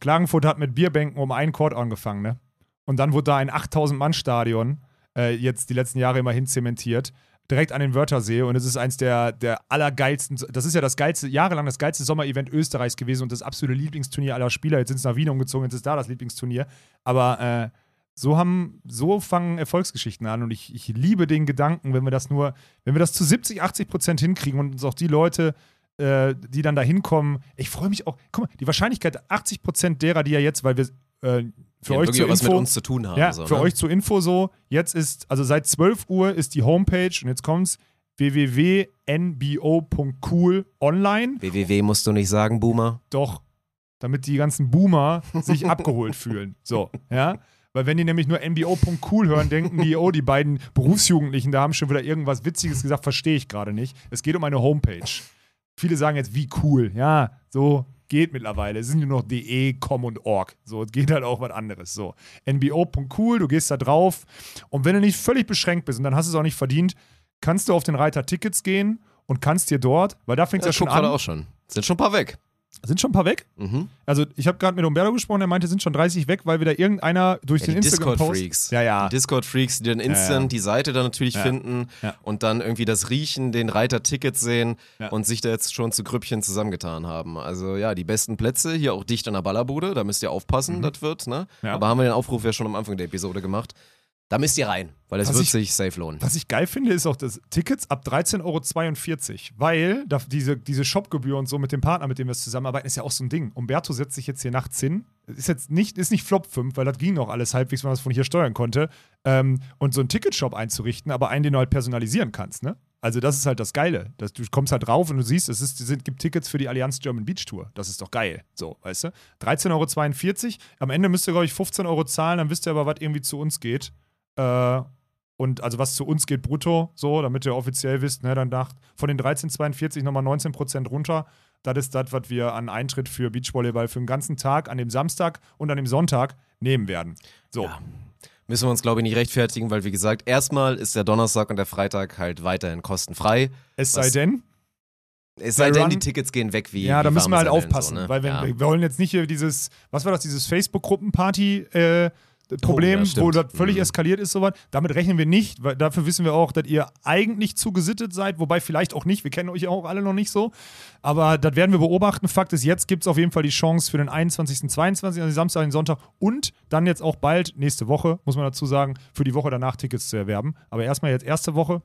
Klagenfurt hat mit Bierbänken um einen Court angefangen, ne? Und dann wurde da ein 8000-Mann-Stadion äh, jetzt die letzten Jahre immerhin zementiert. Direkt an den Wörthersee und es ist eins der, der allergeilsten, das ist ja das geilste, jahrelang das geilste Sommerevent Österreichs gewesen und das absolute Lieblingsturnier aller Spieler. Jetzt sind sie nach Wien umgezogen, jetzt ist da das Lieblingsturnier. Aber äh, so haben, so fangen Erfolgsgeschichten an und ich, ich liebe den Gedanken, wenn wir das nur, wenn wir das zu 70, 80 Prozent hinkriegen und uns auch die Leute, äh, die dann da hinkommen, ich freue mich auch, guck mal, die Wahrscheinlichkeit 80 Prozent derer, die ja jetzt, weil wir äh, für euch zur was Info, mit uns zu tun haben. ja, so, für ne? euch zur Info so, jetzt ist, also seit 12 Uhr ist die Homepage und jetzt kommt's www.nbo.cool online. WWW musst du nicht sagen, Boomer. Doch, damit die ganzen Boomer sich abgeholt fühlen. So, ja. Weil wenn die nämlich nur nbo.cool hören, denken die, oh, die beiden Berufsjugendlichen, da haben schon wieder irgendwas Witziges gesagt, verstehe ich gerade nicht. Es geht um eine Homepage. Viele sagen jetzt, wie cool. Ja, so geht mittlerweile. Es sind nur noch de, com und org. So, es geht halt auch was anderes. So, nbo.cool, du gehst da drauf und wenn du nicht völlig beschränkt bist und dann hast du es auch nicht verdient, kannst du auf den Reiter Tickets gehen und kannst dir dort, weil da fängt es Ja, ja schon guck gerade an. auch schon. Sind schon ein paar weg. Sind schon ein paar weg? Mhm. Also ich habe gerade mit Umberto gesprochen, der meinte, sind schon 30 weg, weil wieder irgendeiner durch Ja, den Instagram-Post... Discord-Freaks. Ja, ja. Die Discord-Freaks, die dann instant ja. die Seite dann natürlich finden und dann irgendwie das Riechen, den Reiter Tickets sehen und sich da jetzt schon zu Grüppchen zusammengetan haben. Also ja, die besten Plätze hier auch dicht an der Ballerbude, da müsst ihr aufpassen, das wird, ne? Mhm. Aber haben wir den Aufruf ja schon am Anfang der Episode gemacht. Da müsst ihr rein, weil es Was wird ich- sich safe lohnen. Was ich geil finde, ist auch das Tickets ab 13,42 Euro, weil da, diese, diese Shopgebühr und so mit dem Partner, mit dem wir zusammenarbeiten, ist ja auch so ein Ding. Umberto setzt sich jetzt hier nachts hin. Ist jetzt nicht, ist nicht Flop 5, weil das ging noch alles halbwegs, wenn man das von hier steuern konnte. Ähm, und so einen Ticketshop einzurichten, aber einen, den du halt personalisieren kannst, ne? Also das ist halt das Geile. Das, du kommst halt drauf und du siehst, es ist, sind, gibt Tickets für die Allianz German Beach Tour. Das ist doch geil. So, weißt du? 13,42 Euro. Am Ende müsst ihr, glaube ich, 15 Euro zahlen, dann wisst ihr aber, was irgendwie zu uns geht. Äh, und also was zu uns geht brutto, so, damit ihr offiziell wisst, ne, dann nach, von den 13,42 nochmal 19% runter. Das ist das, was wir an Eintritt für Beachvolleyball für den ganzen Tag, an dem Samstag und an dem Sonntag nehmen werden. So. Ja. Müssen wir uns, glaube ich, nicht rechtfertigen, weil, wie gesagt, erstmal ist der Donnerstag und der Freitag halt weiterhin kostenfrei. Es sei denn, Es sei denn, die Tickets gehen weg wie. ja, da wie müssen wir halt aufpassen, so, ne? weil wenn, ja. wir, wir wollen jetzt nicht hier dieses, was war das, dieses Facebook-Gruppenparty äh, Problem, Oh, ja, wo das völlig Mhm. eskaliert ist, sowas. Damit rechnen wir nicht, weil dafür wissen wir auch, dass ihr eigentlich zu gesittet seid, wobei vielleicht auch nicht. Wir kennen euch auch alle noch nicht so. Aber das werden wir beobachten. Fakt ist, jetzt gibt es auf jeden Fall die Chance für den 21., 22., also Samstag, den Sonntag und dann jetzt auch bald, nächste Woche, muss man dazu sagen, für die Woche danach Tickets zu erwerben. Aber erstmal jetzt erste Woche.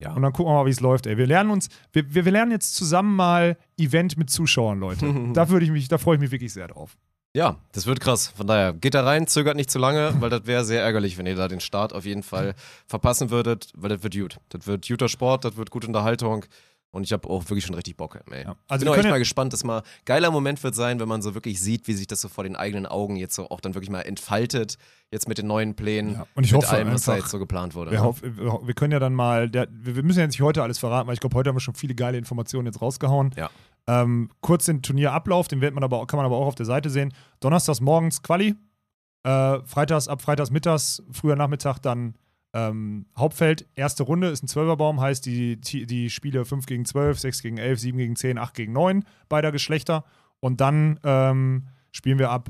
Ja. Und dann gucken wir mal, wie es läuft. Ey. Wir lernen uns, wir, wir, wir lernen jetzt zusammen mal Event mit Zuschauern, Leute. da würde ich mich, da freue ich mich wirklich sehr drauf. Ja, das wird krass. Von daher, geht da rein, zögert nicht zu lange, weil das wäre sehr ärgerlich, wenn ihr da den Start auf jeden Fall verpassen würdet, weil das wird gut. Das wird guter Sport, das wird gute Unterhaltung. Und ich habe auch wirklich schon richtig Bock. Ey. Ja. Also Also bin auch echt mal gespannt, dass mal geiler Moment wird sein, wenn man so wirklich sieht, wie sich das so vor den eigenen Augen jetzt so auch dann wirklich mal entfaltet, jetzt mit den neuen Plänen, Ja, und ich mit hoffe allem, was da jetzt so geplant wurde. Wir, ne? hoff, wir, können ja dann mal, der, wir müssen ja jetzt nicht heute alles verraten, weil ich glaube, heute haben wir schon viele geile Informationen jetzt rausgehauen. Ja. Ähm, kurz den Turnierablauf, den wird man aber, kann man aber auch auf der Seite sehen. Donnerstags morgens Quali, äh, freitags ab freitags mittags, früher Nachmittag dann ähm, Hauptfeld. Erste Runde ist ein Zwölferbaum, heißt die, die, Spiele 5 gegen 12, 6 gegen 11, 7 gegen 10, 8 gegen 9 beider Geschlechter. Und dann ähm, spielen wir ab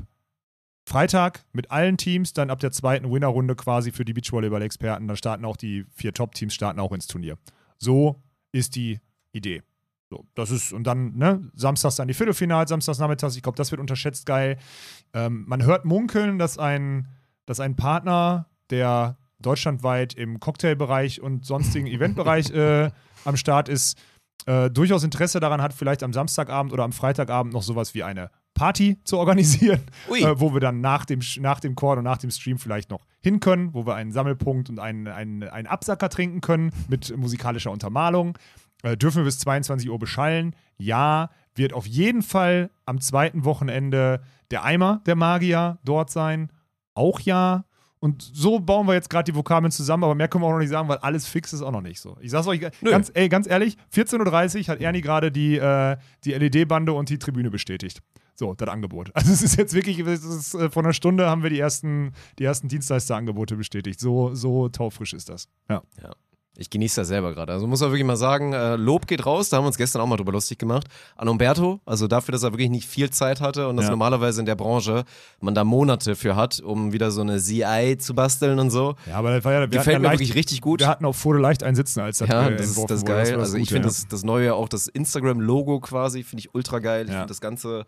Freitag mit allen Teams, dann ab der zweiten Winnerrunde quasi für die Beachvolleyball-Experten. Dann starten auch die vier Top-Teams starten auch ins Turnier. So ist die Idee. So, das ist, und dann, ne, samstags dann die Viertelfinals, samstags nachmittags, ich glaube, das wird unterschätzt geil. Ähm, man hört munkeln, dass ein, dass ein Partner, der deutschlandweit im Cocktailbereich und sonstigen Eventbereich äh, am Start ist, äh, durchaus Interesse daran hat, vielleicht am Samstagabend oder am Freitagabend noch sowas wie eine Party zu organisieren, äh, wo wir dann nach dem, nach dem Chord und nach dem Stream vielleicht noch hin können, wo wir einen Sammelpunkt und einen, einen, einen Absacker trinken können mit musikalischer Untermalung. Äh, dürfen wir bis 22 Uhr beschallen? Ja. Wird auf jeden Fall am zweiten Wochenende der Eimer der Magier dort sein? Auch ja. Und so bauen wir jetzt gerade die Vokabeln zusammen, aber mehr können wir auch noch nicht sagen, weil alles fix ist auch noch nicht so. Ich sag's euch Nö. ganz, ey, ganz ehrlich, 14.30 Uhr hat Ernie gerade die, äh, die LED-Bande und die Tribüne bestätigt. So, das Angebot. Also es ist jetzt wirklich, ist, äh, vor einer Stunde haben wir die ersten, die ersten Dienstleisterangebote bestätigt. So, so taufrisch ist das. Ja. Ich genieße das selber gerade. Also muss man wirklich mal sagen, äh, Lob geht raus. Da haben wir uns gestern auch mal drüber lustig gemacht. An Umberto, also dafür, dass er wirklich nicht viel Zeit hatte und dass Ja. normalerweise in der Branche man da Monate für hat, um wieder so eine CI zu basteln und so. Ja, aber das war ja, wir Gefällt mir ja wirklich richtig gut. Wir hatten auf Foto leicht einsitzen, als das, Ja, das ist das wurde. geil. war also ich finde ja. das, das neue, auch das Instagram-Logo quasi, finde ich ultra geil. Ich Ja. finde das Ganze,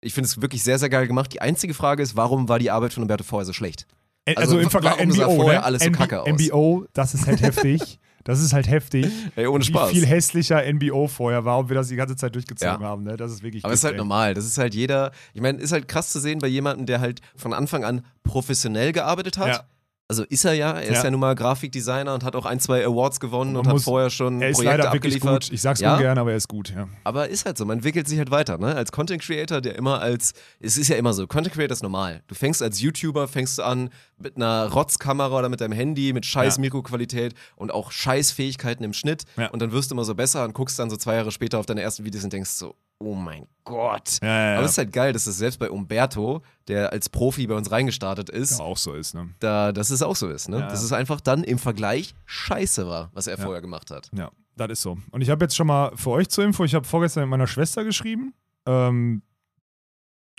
ich finde es wirklich sehr, sehr geil gemacht. Die einzige Frage ist, warum war die Arbeit von Umberto vorher so schlecht? Also, Also, im Vergleich vorher ne? alles so kacke aus? NBO, das ist halt heftig. Das ist halt heftig. Ey, ohne Wie Spaß. viel hässlicher NBO vorher war und wir das die ganze Zeit durchgezogen Ja. haben. Ne? Das ist wirklich Aber es ist halt ey. normal. Das ist halt jeder. Ich meine, ist halt krass zu sehen bei jemandem, der halt von Anfang an professionell gearbeitet hat. Ja. Also ist er ja. Er ist Ja. ja nun mal Grafikdesigner und hat auch ein, zwei Awards gewonnen und hat muss- vorher schon Er ist Projekte leider wirklich abgeliefert. gut. Ich sag's Ja? ungern, aber er ist gut. Ja. Aber ist halt so, man entwickelt sich halt weiter, ne? Als Content Creator, der immer als, es ist ja immer so, Content Creator ist normal. Du fängst als YouTuber, fängst du an mit einer Rotzkamera oder mit deinem Handy, mit scheiß Ja. Mikroqualität und auch scheiß Fähigkeiten im Schnitt Ja. und dann wirst du immer so besser und guckst dann so zwei Jahre später auf deine ersten Videos und denkst so, oh mein Gott. Ja, ja, ja. Aber es ist halt geil, dass es selbst bei Umberto, der als Profi bei uns reingestartet ist, ja, auch so ist. Ne? da, dass es auch so ist, ne? Dass es einfach dann im Vergleich scheiße war, was er vorher gemacht hat. Ja, das ist so. Und ich habe jetzt schon mal für euch zur Info, ich habe vorgestern mit meiner Schwester geschrieben. Ähm,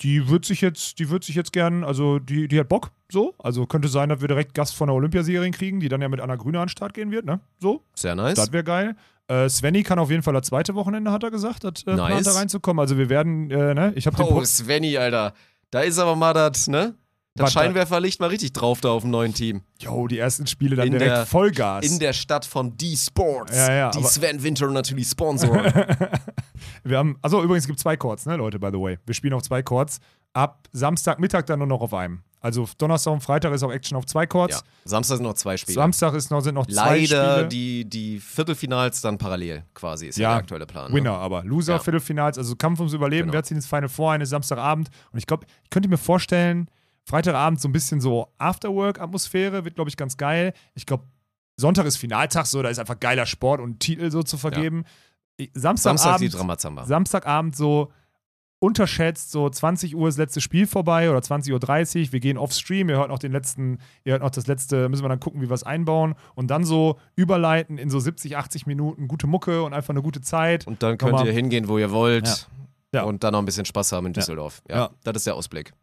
die wird sich jetzt, die wird sich jetzt gern, also die, die hat Bock, so. Also könnte sein, dass wir direkt Gast von der Olympiasiegerin kriegen, die dann ja mit Anna Grüne an den Start gehen wird, ne? So. Sehr nice. Das wäre geil. Äh, Svenny kann auf jeden Fall das zweite Wochenende, hat er gesagt, das äh, Nice. da reinzukommen. Also wir werden, äh, ne? Ich habe den Oh, Pro- Svenny, Alter. Da ist aber mal das, ne? Das da- Scheinwerferlicht mal richtig drauf da auf dem neuen Team. Jo, die ersten Spiele dann In direkt der- Vollgas. In der Stadt von D-Sports. Ja, ja, die Sven Winter natürlich sponsoren. Wir haben, also übrigens gibt es zwei Chords, ne, Leute, by the way. Wir spielen auf zwei Chords. Ab Samstagmittag dann nur noch auf einem. Also Donnerstag und Freitag ist auch Action auf zwei Chords. ja. Samstag sind noch zwei Spiele. Samstag ist noch, sind noch zwei Leider Spiele. die, die Viertelfinals dann parallel quasi, ist ja, Ja, der aktuelle Plan. ne? Winner aber. Loser, Ja. Viertelfinals, also Kampf ums Überleben. Genau. Wer zieht ins Final Four? Eine Samstagabend. Und ich glaube, ich könnte mir vorstellen, Freitagabend so ein bisschen so Afterwork-Atmosphäre, wird, glaube ich, ganz geil. Ich glaube, Sonntag ist Finaltag, so, da ist einfach geiler Sport und Titel so zu vergeben. Ich- Samstag die Samstagabend, Dramazamba. Samstagabend so unterschätzt, so 20 Uhr ist das letzte Spiel vorbei oder 20.30 Uhr, wir gehen off Stream, ihr hört noch den letzten, ihr hört noch das letzte, müssen wir dann gucken, wie wir es einbauen und dann so überleiten in so 70, 80 Minuten, gute Mucke und einfach eine gute Zeit. Und dann könnt Nochmal- ihr hingehen, wo ihr wollt. Ja. Ja. Und dann noch ein bisschen Spaß haben in Düsseldorf. Ja, Ja. das ist der Ausblick.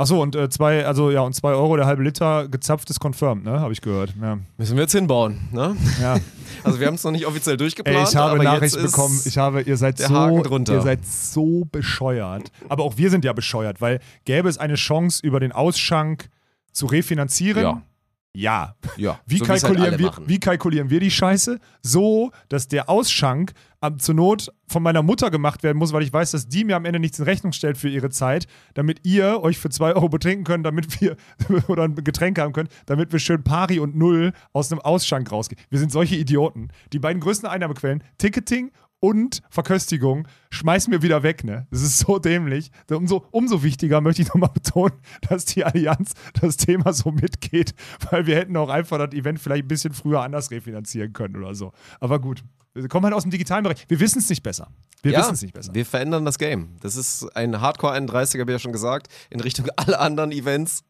Achso, und äh, zwei, also ja, und zwei Euro der halbe Liter gezapft ist confirmed, ne? Habe ich gehört. Ja. Müssen wir jetzt hinbauen, ne? ja. Also wir haben es noch nicht offiziell durchgeplant. Ey, ich habe aber Nachrichten jetzt ist bekommen, ich habe, ihr seid so, ihr seid so bescheuert. Aber auch wir sind ja bescheuert, weil gäbe es eine Chance, über den Ausschank zu refinanzieren? Ja. Ja. Ja, Wie, so halt kalkulieren alle wir, machen. wie kalkulieren wir die Scheiße? So, dass der Ausschank am, zur Not von meiner Mutter gemacht werden muss, weil ich weiß, dass die mir am Ende nichts in Rechnung stellt für ihre Zeit, damit ihr euch für zwei Euro betrinken könnt, damit wir oder ein Getränk haben könnt, damit wir schön Pari und Null aus einem Ausschank rausgehen. Wir sind solche Idioten. Die beiden größten Einnahmequellen, Ticketing und Verköstigung, schmeißen wir wieder weg, ne? Das ist so dämlich. Umso, umso wichtiger möchte ich nochmal betonen, dass die Allianz das Thema so mitgeht, weil wir hätten auch einfach das Event vielleicht ein bisschen früher anders refinanzieren können oder so. Aber gut, wir kommen halt aus dem digitalen Bereich. Wir wissen es nicht besser. Wir ja, wissen es nicht besser. Wir verändern das Game. Das ist ein Hardcore 31er, habe ich ja schon gesagt, in Richtung aller anderen Events.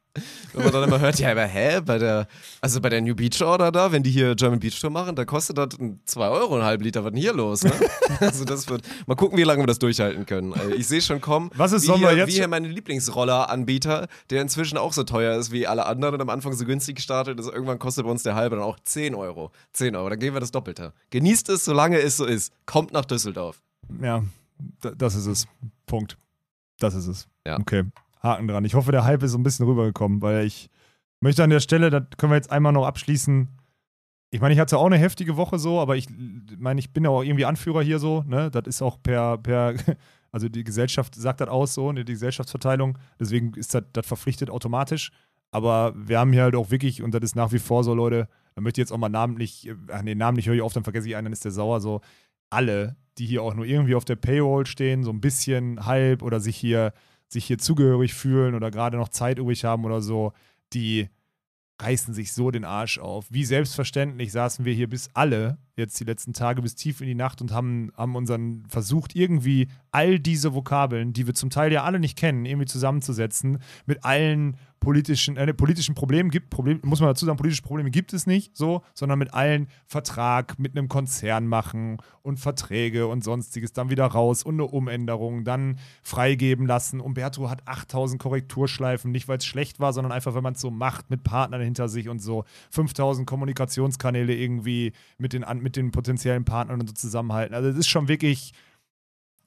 Wenn man dann immer hört, ja, aber hä, bei der, also bei der New Beach Order da, wenn die hier German Beach Tour machen, da kostet das 2 Euro ein halb Liter. Was denn hier los? Ne? also das wird, mal gucken, wie lange wir das durchhalten können. Also ich sehe schon kommen, Was ist wie, Sommer hier, jetzt wie hier mein Lieblingsroller-Anbieter, der inzwischen auch so teuer ist wie alle anderen und am Anfang so günstig gestartet ist. Irgendwann kostet bei uns der halbe dann auch 10 Euro. 10 Euro, dann gehen wir das Doppelte. Genießt es, solange es so ist. Kommt nach Düsseldorf. Ja, das ist es. Punkt. Das ist es. Ja. Okay. Haken dran. Ich hoffe, der Hype ist so ein bisschen rübergekommen, weil ich möchte an der Stelle, das können wir jetzt einmal noch abschließen. Ich meine, ich hatte auch eine heftige Woche so, aber ich meine, ich bin ja auch irgendwie Anführer hier so, ne? Das ist auch per, per, also die Gesellschaft sagt das aus so, ne? die Gesellschaftsverteilung, deswegen ist das, verpflichtet automatisch. Aber wir haben hier halt auch wirklich, und das ist nach wie vor so, Leute, da möchte ich jetzt auch mal namentlich, ach nee, namentlich höre ich auf, dann vergesse ich einen, dann ist der sauer so. Alle, die hier auch nur irgendwie auf der Payroll stehen, so ein bisschen halb oder sich hier, sich hier zugehörig fühlen oder gerade noch Zeit übrig haben oder so, die reißen sich so den Arsch auf. Wie selbstverständlich saßen wir hier bis alle, jetzt die letzten Tage, bis tief in die Nacht und haben, haben unseren versucht, irgendwie all diese Vokabeln, die wir zum Teil ja alle nicht kennen, irgendwie zusammenzusetzen, mit allen politischen, äh, politischen Problemen gibt, Problem, muss man dazu sagen, politische Probleme gibt es nicht so, sondern mit allen Vertrag mit einem Konzern machen und Verträge und sonstiges, dann wieder raus und eine Umänderung, dann freigeben lassen. Umberto hat 8000 Korrekturschleifen, nicht weil es schlecht war, sondern einfach, wenn man es so macht, mit Partnern hinter sich und so 5000 Kommunikationskanäle irgendwie mit den, an- mit den potenziellen Partnern und so zusammenhalten. Also es ist schon wirklich,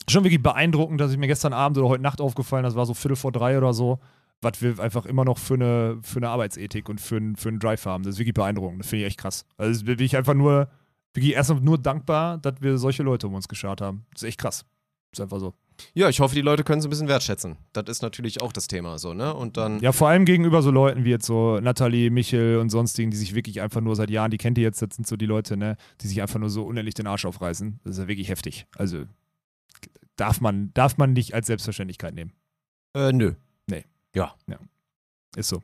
schon wirklich beeindruckend, dass ich mir gestern Abend oder heute Nacht aufgefallen, das war so Viertel vor drei oder so, was wir einfach immer noch für eine, für eine Arbeitsethik und für, einen- für einen Drive haben. Das ist wirklich beeindruckend. Das finde ich echt krass. Also bin ich einfach nur, wirklich erstmal nur dankbar, dass wir solche Leute um uns geschart haben. Das ist echt krass. Das ist einfach so. Ja, ich hoffe, die Leute können es ein bisschen wertschätzen. Das ist natürlich auch das Thema so, ne? Und dann, Ja, vor allem gegenüber so Leuten wie jetzt so Nathalie, Michel und sonstigen, die sich wirklich einfach nur seit Jahren, die kennt ihr jetzt, das sind so die Leute, ne, die sich einfach nur so unendlich den Arsch aufreißen. Das ist ja wirklich heftig. Also darf man, darf man nicht als Selbstverständlichkeit nehmen. äh, nö. Ist so.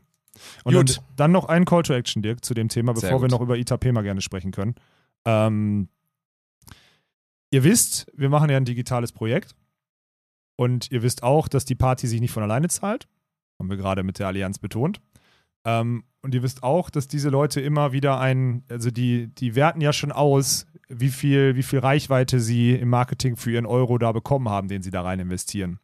Und Gut. dann, dann noch ein Call to Action, Dirk, zu dem Thema, bevor wir noch über Itapema gerne sprechen können. Ähm, ihr wisst, wir machen ja ein digitales Projekt. Und ihr wisst auch, dass die Party sich nicht von alleine zahlt. Haben wir gerade mit der Allianz betont. Ähm, und ihr wisst auch, dass diese Leute immer wieder ein, also die, die werten ja schon aus, wie viel, wie viel Reichweite sie im Marketing für ihren Euro da bekommen haben, den sie da rein investieren.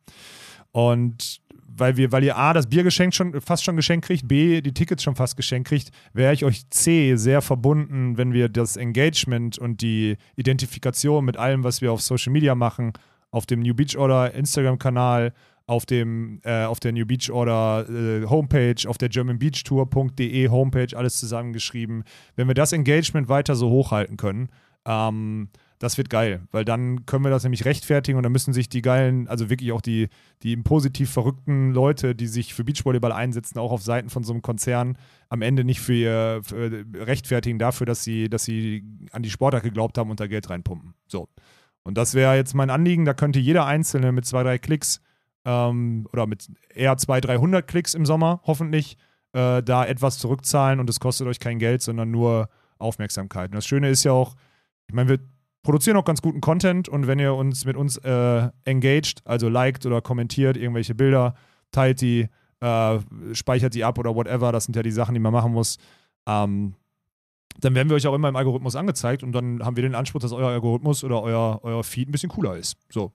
Und weil wir, weil ihr A, das Bier geschenkt schon, fast schon geschenkt kriegt, B, die Tickets schon fast geschenkt kriegt, wäre ich euch C sehr verbunden, wenn wir das Engagement und die Identifikation mit allem, was wir auf Social Media machen, auf dem New Beach Order Instagram-Kanal, auf, dem, äh, auf der New Beach Order äh, Homepage, auf der germanbeachtour.de Homepage, alles zusammengeschrieben. Wenn wir das Engagement weiter so hochhalten können, ähm, das wird geil, weil dann können wir das nämlich rechtfertigen und dann müssen sich die geilen, also wirklich auch die, die positiv verrückten Leute, die sich für Beachvolleyball einsetzen, auch auf Seiten von so einem Konzern am Ende nicht für ihr für, rechtfertigen dafür, dass sie, dass sie an die Sportart geglaubt haben und da Geld reinpumpen. So. Und das wäre jetzt mein Anliegen, da könnte jeder Einzelne mit zwei, drei Klicks ähm, oder mit eher 200, 300 Klicks im Sommer hoffentlich äh, da etwas zurückzahlen. Und es kostet euch kein Geld, sondern nur Aufmerksamkeit. Und das Schöne ist ja auch, ich meine, wir produzieren auch ganz guten Content. Und wenn ihr uns mit uns äh, engaged, also liked oder kommentiert irgendwelche Bilder, teilt die, äh, speichert die ab oder whatever, das sind ja die Sachen, die man machen muss, ähm, dann werden wir euch auch immer im Algorithmus angezeigt und dann haben wir den Anspruch, dass euer Algorithmus oder euer, euer Feed ein bisschen cooler ist. So,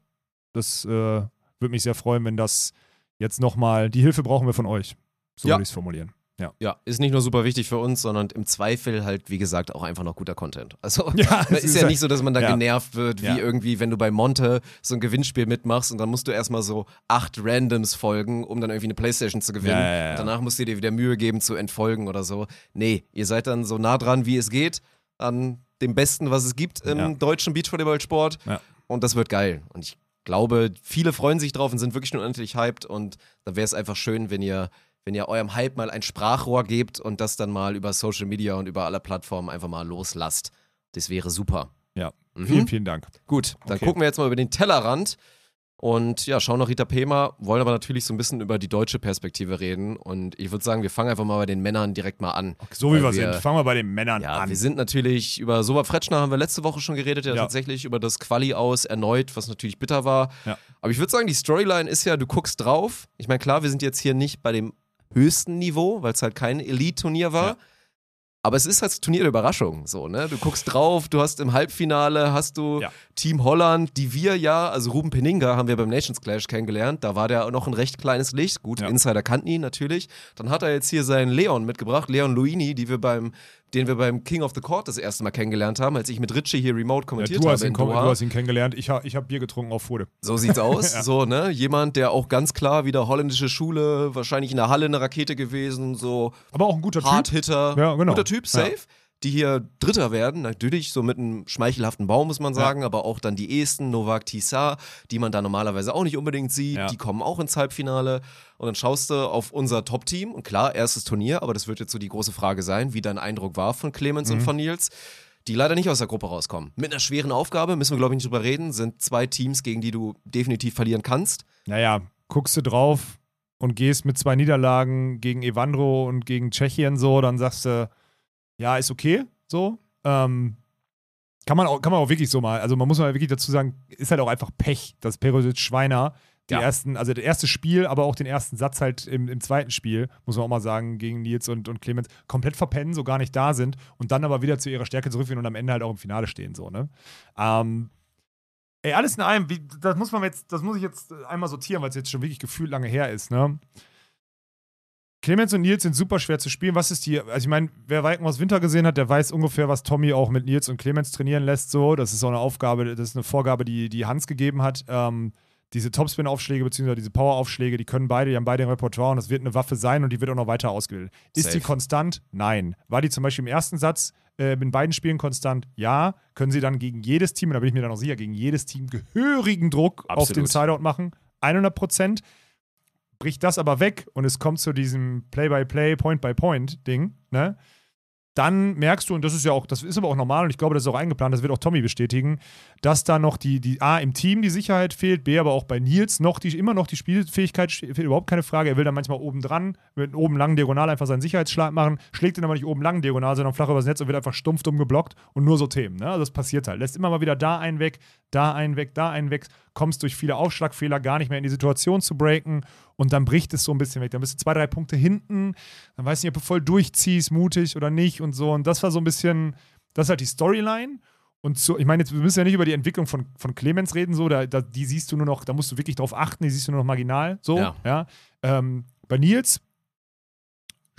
das äh, würde mich sehr freuen, wenn das jetzt nochmal, die Hilfe brauchen wir von euch. So Ja. würde ich es formulieren. Ja. Ja, ist nicht nur super wichtig für uns, sondern im Zweifel halt, wie gesagt, auch einfach noch guter Content. Also Ja, es ist ist ja ja- nicht so, dass man da ja. genervt wird, wie Ja. irgendwie, wenn du bei Monte so ein Gewinnspiel mitmachst und dann musst du erstmal so acht Randoms folgen, um dann irgendwie eine Playstation zu gewinnen. Ja, danach musst du dir wieder Mühe geben zu entfolgen oder so. Nee, ihr seid dann so nah dran, wie es geht, an dem Besten, was es gibt im deutschen Beachvolleyballsport. Und das wird geil. Und ich glaube, viele freuen sich drauf und sind wirklich nur unendlich hyped. Und da wäre es einfach schön, wenn ihr, wenn ihr eurem Hype mal ein Sprachrohr gebt und das dann mal über Social Media und über alle Plattformen einfach mal loslasst. Das wäre super. Ja. Mhm. Vielen, vielen Dank. Gut, dann Okay. gucken wir jetzt mal über den Tellerrand und ja, schauen nach Rita Pema, wollen aber natürlich so ein bisschen über die deutsche Perspektive reden. Und ich würde sagen, wir fangen einfach mal bei den Männern direkt mal an. So wie wir sind, fangen wir bei den Männern Ja, an. wir sind natürlich über Soba Fretschner haben wir letzte Woche schon geredet, ja, Ja. tatsächlich über das Quali aus erneut, was natürlich bitter war. Ja. Aber ich würde sagen, die Storyline ist ja, du guckst drauf. Ich meine, klar, wir sind jetzt hier nicht bei dem höchsten Niveau, weil es halt kein Elite-Turnier war. Ja. Aber es ist halt das Turnier der Überraschung, so, ne? Du guckst drauf, du hast im Halbfinale, hast du Ja. Team Holland, die wir ja, also Ruben Peninga haben wir beim Nations Clash kennengelernt, da war der noch ein recht kleines Licht, gut, Ja. Insider kannten ihn natürlich. Dann hat er jetzt hier seinen Leon mitgebracht, Leon Luini, die wir beim, den wir beim King of the Court das erste Mal kennengelernt haben, als ich mit Ritchie hier remote ja, kommentiert du, hast habe ihn, Doha. du hast ihn kennengelernt. Ich, ha, ich habe Bier getrunken auf Furde. So sieht's aus. Ja. So, ne? Jemand, der auch ganz klar wieder holländische Schule, wahrscheinlich in der Halle eine Rakete gewesen, so Aber auch ein guter Typ. Hardhitter, Ja, genau. guter Typ, Ja. Die hier Dritter werden, natürlich so mit einem schmeichelhaften Bau, muss man sagen, aber auch dann die Esten, Novak Tissar, die man da normalerweise auch nicht unbedingt sieht, Ja. die kommen auch ins Halbfinale. Und dann schaust du auf unser Top-Team und klar, erstes Turnier, aber das wird jetzt so die große Frage sein, wie dein Eindruck war von Clemens Mhm. und von Nils. Die leider nicht aus der Gruppe rauskommen. Mit einer schweren Aufgabe, müssen wir glaube ich nicht drüber reden, sind zwei Teams, gegen die du definitiv verlieren kannst. Naja, guckst du drauf und gehst mit zwei Niederlagen gegen Evandro und gegen Tschechien so, dann sagst du, ja, ist okay, so. Ähm, kann, man auch, kann man auch wirklich so mal, also man muss mal wirklich dazu sagen, ist halt auch einfach Pech, dass Perosic Schweiner die Ja. ersten, also das erste Spiel, aber auch den ersten Satz halt im, im zweiten Spiel, muss man auch mal sagen, gegen Nils und, und Clemens, komplett verpennen, so gar nicht da sind und dann aber wieder zu ihrer Stärke zurückfinden und am Ende halt auch im Finale stehen, so, ne? Ähm, ey, alles in allem, wie, das muss man jetzt, das muss ich jetzt einmal sortieren, weil es jetzt schon wirklich gefühlt lange her ist, ne? Clemens und Nils sind super schwer zu spielen. Was ist die, also ich meine, wer Weiken aus Winter gesehen hat, der weiß ungefähr, was Tommy auch mit Nils und Clemens trainieren lässt, so. Das ist auch eine Aufgabe, das ist eine Vorgabe, die, die Hans gegeben hat. Ähm, diese Topspin-Aufschläge bzw. diese Power-Aufschläge, die können beide, die haben beide im Repertoire und das wird eine Waffe sein und die wird auch noch weiter ausgebildet. Ist Safe. die konstant? Nein. War die zum Beispiel im ersten Satz äh, in beiden Spielen konstant? Ja. Können sie dann gegen jedes Team, und da bin ich mir dann auch sicher, gegen jedes Team gehörigen Druck auf den Absolut. Sideout machen? 100 Prozent. Bricht das aber weg und es kommt zu diesem Play-by-Play, Point-by-Point-Ding, ne? Dann merkst du, und das ist ja auch, das ist aber auch normal und ich glaube, das ist auch eingeplant, das wird auch Tommy bestätigen, dass da noch die, die A im Team die Sicherheit fehlt, B aber auch bei Nils noch die, immer noch die Spielfähigkeit fehlt, überhaupt keine Frage. Er will dann manchmal oben dran, mit oben langen Diagonal einfach seinen Sicherheitsschlag machen, schlägt ihn aber nicht oben lang Diagonal, sondern flach übers Netz und wird einfach stumpf dumm geblockt und nur so Themen. Ne? Also das passiert halt. Lässt immer mal wieder da einen weg, da einen weg, da einen weg, kommst durch viele Aufschlagfehler gar nicht mehr in die Situation zu breaken und dann bricht es so ein bisschen weg. Dann bist du zwei, drei Punkte hinten, dann weißt du nicht, ob du voll durchziehst, mutig oder nicht und so. Und das war so ein bisschen, das ist halt die Storyline. Und so, ich meine, jetzt wir müssen ja nicht über die Entwicklung von, von Clemens reden, so, da, da, die siehst du nur noch, da musst du wirklich drauf achten, die siehst du nur noch marginal, so, Ja. ja. Ähm, bei Nils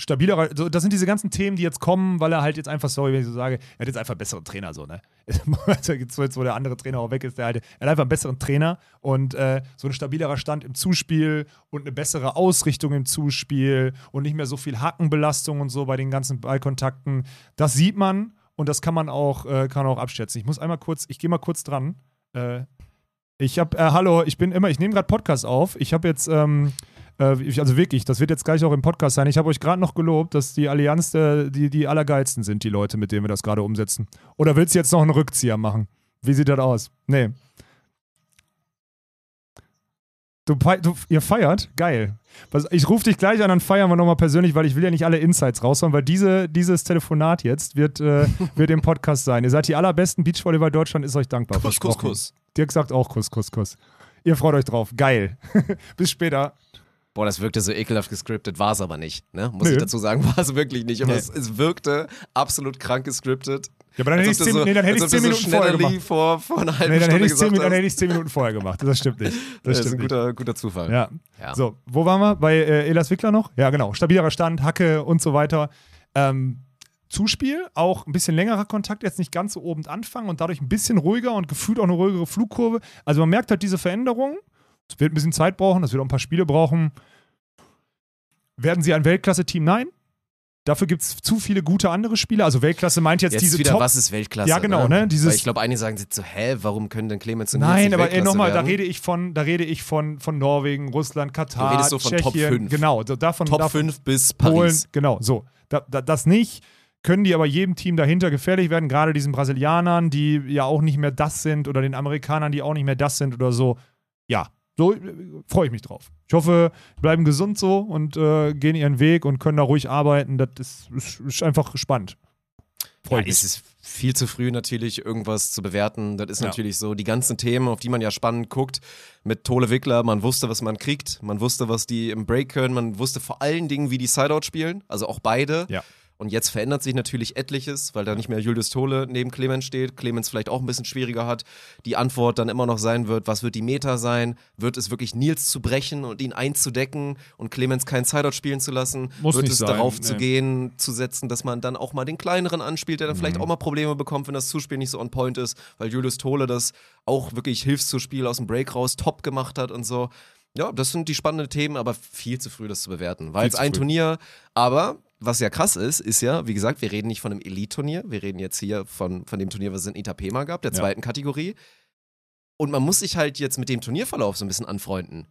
stabilerer, so, das sind diese ganzen Themen, die jetzt kommen, weil er halt jetzt einfach, sorry, wenn ich so sage, er hat jetzt einfach einen besseren Trainer, so, ne? jetzt, wo der andere Trainer auch weg ist, der halt, er hat einfach einen besseren Trainer und äh, so ein stabilerer Stand im Zuspiel und eine bessere Ausrichtung im Zuspiel und nicht mehr so viel Hackenbelastung und so bei den ganzen Ballkontakten. Das sieht man und das kann man auch, äh, kann auch abschätzen. Ich muss einmal kurz, ich gehe mal kurz dran. Äh, ich habe, äh, hallo, ich bin immer, ich nehme gerade Podcast auf. Ich habe jetzt, ähm, äh, also wirklich, das wird jetzt gleich auch im Podcast sein. Ich habe euch gerade noch gelobt, dass die Allianz äh, die, die allergeilsten sind, die Leute, mit denen wir das gerade umsetzen. Oder willst du jetzt noch einen Rückzieher machen? Wie sieht das aus? Nee. Du, du, ihr feiert? Geil. Ich rufe dich gleich an, dann feiern wir nochmal persönlich, weil ich will ja nicht alle Insights raushauen, weil diese, dieses Telefonat jetzt wird, äh, wird im Podcast sein. Ihr seid die allerbesten Beachvolleyball Deutschland, ist euch dankbar. Kuss, Kuss, Kuss. Dirk sagt auch Kuss, Kuss, Kuss. Ihr freut euch drauf. Geil. Bis später. Boah, das wirkte so ekelhaft gescriptet, war es aber nicht. Ne? Muss Nö. ich dazu sagen, war es wirklich nicht. Aber nee. es, es, wirkte absolut krank gescriptet. Ja, aber dann hätte ich es so, nee, hätte 10 Minuten so vorher gemacht. Vor, vor einer halben nee, dann hätte, 10, dann hätte ich 10 Minuten vorher gemacht. Das stimmt nicht. Das, das ist ein guter, guter Zufall. Ja. ja. So, wo waren wir? Bei äh, Elas Wickler noch? Ja, genau. Stabilerer Stand, Hacke und so weiter. Ähm, Zuspiel, auch ein bisschen längerer Kontakt, jetzt nicht ganz so oben anfangen und dadurch ein bisschen ruhiger und gefühlt auch eine ruhigere Flugkurve. Also man merkt halt diese Veränderung. Es wird ein bisschen Zeit brauchen, das wird auch ein paar Spiele brauchen. Werden sie ein Weltklasse-Team? Nein. Dafür gibt es zu viele gute andere Spieler. Also Weltklasse meint jetzt, jetzt diese wieder, Top was ist Weltklasse? Ja, genau, ne? Dieses Weil ich glaube, einige sagen so, hä, warum können denn Clemens und Nein, aber nochmal, da rede ich von, da rede ich von, von Norwegen, Russland, Katar, du redest so von Tschechien, Top 5. genau, davon Top davon, 5 bis Polen, Paris. genau, so. Da, da, das nicht können die aber jedem Team dahinter gefährlich werden, gerade diesen Brasilianern, die ja auch nicht mehr das sind oder den Amerikanern, die auch nicht mehr das sind oder so. Ja, so freue ich mich drauf. Ich hoffe, bleiben gesund so und äh, gehen ihren Weg und können da ruhig arbeiten. Das ist, ist, ist einfach spannend. Ja, mich. Es ist viel zu früh natürlich, irgendwas zu bewerten. Das ist ja. natürlich so. Die ganzen Themen, auf die man ja spannend guckt, mit Tole Wickler, man wusste, was man kriegt, man wusste, was die im Break können, man wusste vor allen Dingen, wie die Sideout spielen, also auch beide. Ja. Und jetzt verändert sich natürlich etliches, weil da nicht mehr Julius Tole neben Clemens steht. Clemens vielleicht auch ein bisschen schwieriger hat. Die Antwort dann immer noch sein wird, was wird die Meta sein? Wird es wirklich Nils zu brechen und ihn einzudecken und Clemens keinen Sideout spielen zu lassen? Muss wird nicht es sein, darauf nee. zu gehen, zu setzen, dass man dann auch mal den kleineren anspielt, der dann mhm. vielleicht auch mal Probleme bekommt, wenn das Zuspiel nicht so on point ist, weil Julius Tole das auch wirklich Hilfszuspiel aus dem Break raus top gemacht hat und so. Ja, das sind die spannenden Themen, aber viel zu früh, das zu bewerten. War jetzt ein früh. Turnier, aber was ja krass ist, ist ja, wie gesagt, wir reden nicht von einem Elite-Turnier, wir reden jetzt hier von, von dem Turnier, was es in Itapema gab, der zweiten ja. Kategorie. Und man muss sich halt jetzt mit dem Turnierverlauf so ein bisschen anfreunden.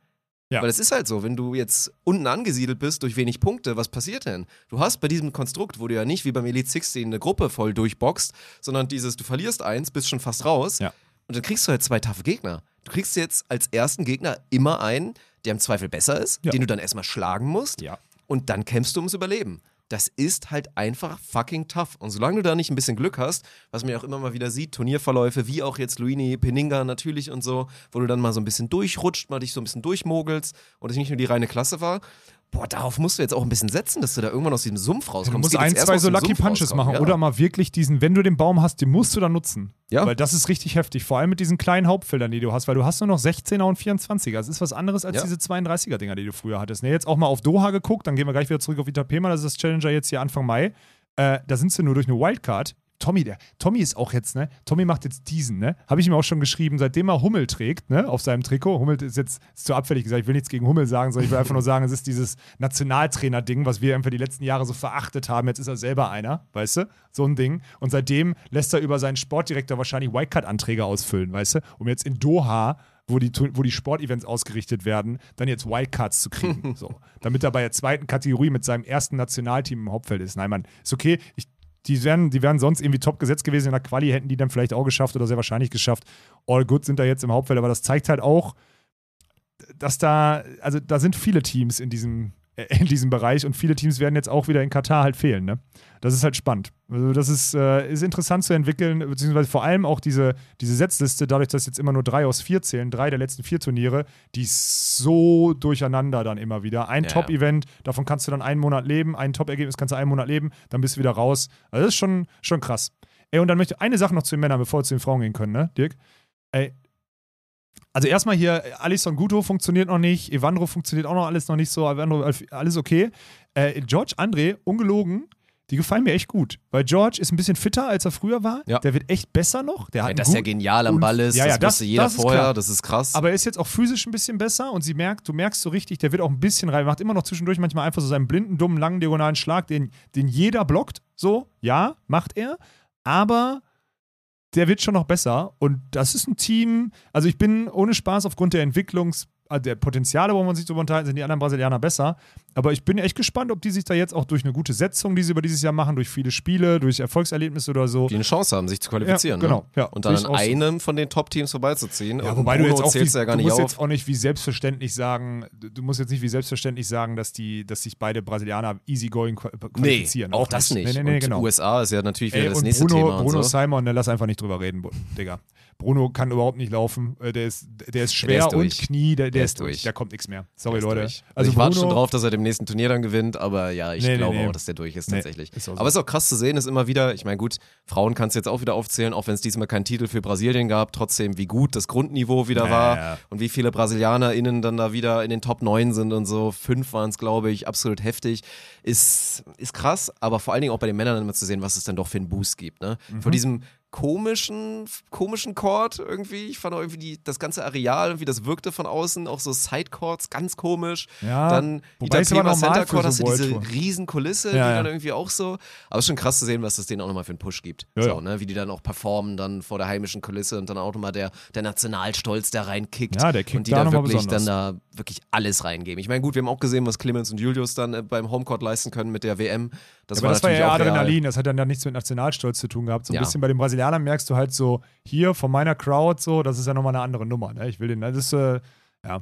Ja. Weil es ist halt so, wenn du jetzt unten angesiedelt bist durch wenig Punkte, was passiert denn? Du hast bei diesem Konstrukt, wo du ja nicht wie beim Elite 16 eine Gruppe voll durchboxt, sondern dieses, du verlierst eins, bist schon fast raus. Ja. Und dann kriegst du halt zwei taffe Gegner. Du kriegst jetzt als ersten Gegner immer einen, der im Zweifel besser ist, ja. den du dann erstmal schlagen musst. Und dann kämpfst du ums Überleben das ist halt einfach fucking tough. Und solange du da nicht ein bisschen Glück hast, was man ja auch immer mal wieder sieht, Turnierverläufe, wie auch jetzt Luini, Peninga natürlich und so, wo du dann mal so ein bisschen durchrutscht, mal dich so ein bisschen durchmogelst und es nicht nur die reine Klasse war, boah, darauf musst du jetzt auch ein bisschen setzen, dass du da irgendwann aus diesem Sumpf rauskommst. Du musst ein, zwei so Lucky Sumpf Punches machen ja. oder mal wirklich diesen, wenn du den Baum hast, den musst du dann nutzen. Ja. Weil das ist richtig heftig, vor allem mit diesen kleinen Hauptfeldern, die du hast, weil du hast nur noch 16er und 24er. Das ist was anderes als ja. diese 32er-Dinger, die du früher hattest. Ne, jetzt auch mal auf Doha geguckt, dann gehen wir gleich wieder zurück auf Itapema, das ist das Challenger jetzt hier Anfang Mai. Äh, da sind sie nur durch eine Wildcard Tommy, der, Tommy ist auch jetzt, ne? Tommy macht jetzt diesen, ne? Habe ich ihm auch schon geschrieben, seitdem er Hummel trägt, ne? Auf seinem Trikot. Hummel ist jetzt ist zu abfällig gesagt, ich will nichts gegen Hummel sagen, sondern ich will einfach nur sagen, es ist dieses Nationaltrainer-Ding, was wir einfach die letzten Jahre so verachtet haben. Jetzt ist er selber einer, weißt du? So ein Ding. Und seitdem lässt er über seinen Sportdirektor wahrscheinlich Wildcard-Anträge ausfüllen, weißt du? Um jetzt in Doha wo die, wo die Sportevents ausgerichtet werden, dann jetzt Wildcards zu kriegen. so. Damit er bei der zweiten Kategorie mit seinem ersten Nationalteam im Hauptfeld ist. Nein, Mann, ist okay. Ich die wären, die wären sonst irgendwie top gesetzt gewesen in der Quali, hätten die dann vielleicht auch geschafft oder sehr wahrscheinlich geschafft. All good sind da jetzt im Hauptfeld, aber das zeigt halt auch, dass da, also da sind viele Teams in diesem, in diesem Bereich und viele Teams werden jetzt auch wieder in Katar halt fehlen. Ne? Das ist halt spannend. Also das ist, äh, ist interessant zu entwickeln, beziehungsweise vor allem auch diese, diese Setzliste, dadurch, dass jetzt immer nur drei aus vier zählen, drei der letzten vier Turniere, die ist so durcheinander dann immer wieder. Ein ja, Top-Event, davon kannst du dann einen Monat leben, ein Top-Ergebnis kannst du einen Monat leben, dann bist du wieder raus. Also das ist schon, schon krass. Ey, und dann möchte ich eine Sache noch zu den Männern, bevor wir zu den Frauen gehen können, ne, Dirk? Ey, Also erstmal hier, Alisson Guto funktioniert noch nicht, Evandro funktioniert auch noch alles noch nicht so, Evandro, alles okay. Äh, George André, ungelogen, die gefallen mir echt gut. Weil George ist ein bisschen fitter, als er früher war. Ja. Der wird echt besser noch. Der hat einen dass er genial am Ball ist, ja, ja, das, das- wusste jeder das vorher, klar. das ist krass. Aber er ist jetzt auch physisch ein bisschen besser und sie merkt, du merkst so richtig, der wird auch ein bisschen rein, macht immer noch zwischendurch manchmal einfach so seinen blinden, dummen, langen diagonalen Schlag, den, den jeder blockt. So, ja, macht er. Aber der wird schon noch besser. Und das ist ein Team, also ich bin ohne Spaß aufgrund der Entwicklungs- also der Potenziale, wo man sich drüber unterhalten, sind die anderen Brasilianer besser. Aber ich bin echt gespannt, ob die sich da jetzt auch durch eine gute Setzung, die sie über dieses Jahr machen, durch viele Spiele, durch Erfolgserlebnisse oder so. die eine Chance haben, sich zu qualifizieren. Ja, genau, Ne? ja, und dann an so. einem von den Top-Teams vorbeizuziehen. Ja, wobei du jetzt auch, wie, ja gar du nicht musst auf. jetzt auch nicht wie selbstverständlich sagen, du musst jetzt nicht wie selbstverständlich sagen, dass die, dass sich beide Brasilianer easygoing Nee, qualifizieren. auch das nicht. Nee, nee, nee, und genau. USA ist ja natürlich wieder Ey, das nächste Bruno, Thema. Und Bruno so. Simon, ne, lass einfach nicht drüber reden, Digga. Bruno kann überhaupt nicht laufen. Äh, Der ist, der ist schwer ist und. Knie, der, der, Der ist durch. Da kommt nichts mehr. Sorry, Der Leute. durch. Also, ich Bruno, warte schon drauf, dass er dem nächsten Turnier dann gewinnt, aber ja, ich Nee, glaube nee. auch, dass der durch ist tatsächlich. ist so. Aber es ist auch krass zu sehen, ist immer wieder, ich meine, gut, Frauen kannst du jetzt auch wieder aufzählen, auch wenn es diesmal keinen Titel für Brasilien gab, trotzdem, wie gut das Grundniveau wieder Ja, war ja. und wie viele BrasilianerInnen dann da wieder in den Top 9 sind und so. Fünf waren es, glaube ich, absolut heftig. Ist, ist krass, aber vor allen Dingen auch bei den Männern immer zu sehen, was es dann doch für einen Boost gibt. Ne? Mhm. Von diesem komischen, komischen Chord irgendwie. Ich fand auch irgendwie die, das ganze Areal, wie das wirkte von außen, auch so Sidechords, ganz komisch. Ja, dann Itapema Center Court so hast du diese riesen Kulisse, Ja, die dann irgendwie auch so. Aber es ist schon krass zu sehen, was das denen auch nochmal für einen Push gibt. Ja, so. Ne? Wie die dann auch performen dann vor der heimischen Kulisse und dann auch nochmal der, der Nationalstolz da reinkickt. Ja, der kickt und die da da noch mal wirklich besonders. dann da wirklich alles reingeben. Ich meine, gut, wir haben auch gesehen, was Clemens und Julius dann äh, beim Homecourt leisten können mit der WM. Das aber war das war ja auch real. Adrenalin, das hat dann ja nichts mit Nationalstolz zu tun gehabt. So ein bisschen bei den Brasilianern merkst du halt so, hier von meiner Crowd so, das ist ja nochmal eine andere Nummer. Ne? Ich will den, das ist, äh, ja.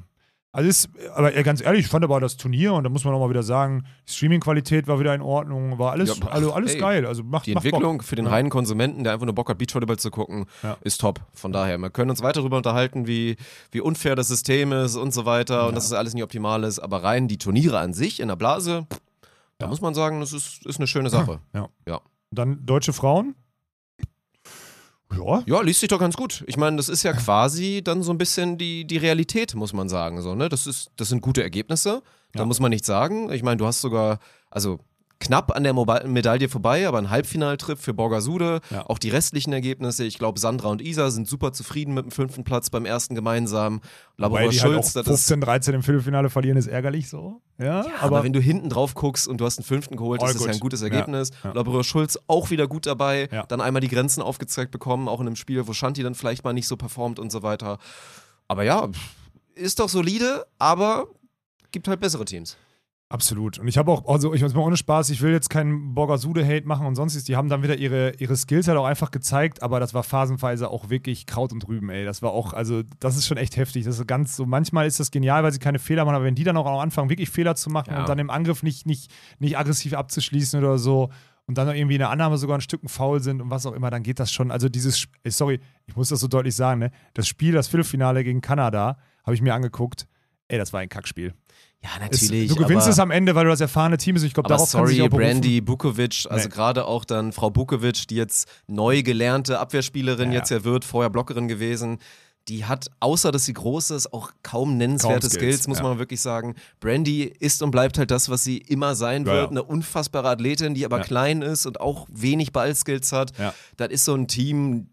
Also ist, aber äh, ganz ehrlich, ich fand aber das Turnier, und da muss man nochmal wieder sagen, die Streaming-Qualität war wieder in Ordnung, war alles, Ja, also alles ey, geil. Also macht, Die macht Entwicklung Bock. für den Ja. reinen Konsumenten, der einfach nur Bock hat, Beachvolleyball zu gucken, Ja. ist top. Von daher, wir können uns weiter darüber unterhalten, wie, wie unfair das System ist und so weiter und dass es alles nicht optimal ist. Aber rein die Turniere an sich in der Blase, da muss man sagen, das ist, ist eine schöne Sache. Dann deutsche Frauen. Ja, Ja, liest sich doch ganz gut. Ich meine, das ist ja quasi dann so ein bisschen die, die Realität, muss man sagen. So, ne? das, ist, das sind gute Ergebnisse. Da Ja. muss man nichts sagen. Ich meine, du hast sogar, also knapp an der Mobi- Medaille vorbei, aber ein Halbfinaltrip für Borgasude. Ja. Auch die restlichen Ergebnisse. Ich glaube, Sandra und Isa sind super zufrieden mit dem fünften Platz beim ersten gemeinsamen. Labora halt Schulz, ist 15, 13 im Viertelfinale verlieren, ist ärgerlich so. Ja, aber, wenn du hinten drauf guckst und du hast einen fünften geholt, ist das ja ein gutes Ja, Ergebnis. ja. Labrador Schulz auch wieder gut dabei. Ja. Dann einmal die Grenzen aufgezeigt bekommen, auch in einem Spiel, wo Shanti dann vielleicht mal nicht so performt und so weiter. Aber ja, ist doch solide, aber gibt halt bessere Teams. Absolut. Und ich habe auch, also ich muss mal ohne Spaß, ich will jetzt keinen Borgasude-Hate machen und sonstiges. Die haben dann wieder ihre, ihre Skills halt auch einfach gezeigt, aber das war phasenweise auch wirklich Kraut und Rüben, ey. Das war auch, also das ist schon echt heftig. Das ist ganz so, manchmal ist das genial, weil sie keine Fehler machen, aber wenn die dann auch anfangen, wirklich Fehler zu machen Ja. und dann im Angriff nicht, nicht, nicht aggressiv abzuschließen oder so und dann noch irgendwie in der Annahme sogar ein Stück faul sind und was auch immer, dann geht das schon. Also dieses, ey, sorry, ich muss das so deutlich sagen, ne? Das Spiel, das Viertelfinale gegen Kanada, habe ich mir angeguckt. Ey, das war ein Kackspiel. Ja, Es, natürlich. du gewinnst aber, es am Ende, weil du das erfahrene Team bist. Ich glaube, darauf kann sich sorry, auch berufen. Brandy Bukovic, also Nee. gerade auch dann Frau Bukovic, die jetzt neu gelernte Abwehrspielerin Ja. jetzt ja wird, vorher Blockerin gewesen. Die hat, außer dass sie groß ist, auch kaum nennenswerte Kaum Skills, Skills, muss ja. man wirklich sagen. Brandy ist und bleibt halt das, was sie immer sein Ja, wird. Eine unfassbare Athletin, die aber klein ist und auch wenig Ballskills hat. Das ist so ein Team,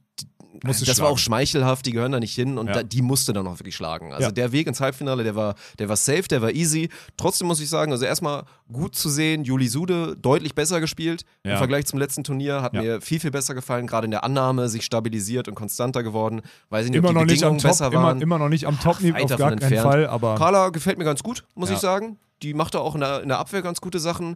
Das war schlagen. auch schmeichelhaft, die gehören da nicht hin und Ja. da, die musste dann auch wirklich schlagen. Also Ja. der Weg ins Halbfinale, der war, der war safe, der war easy. Trotzdem muss ich sagen, also erstmal gut zu sehen, Juli Sude deutlich besser gespielt im Ja. Vergleich zum letzten Turnier, hat mir viel, viel besser gefallen, gerade in der Annahme, sich stabilisiert und konstanter geworden. Weiß ich nicht, Immer ob die noch nicht am Bedingungen Top, besser immer, waren. immer noch nicht am Top, weit auf gar keinen entfernt. Fall, aber Carla gefällt mir ganz gut, muss ich sagen. Die macht da auch in der, in der Abwehr ganz gute Sachen.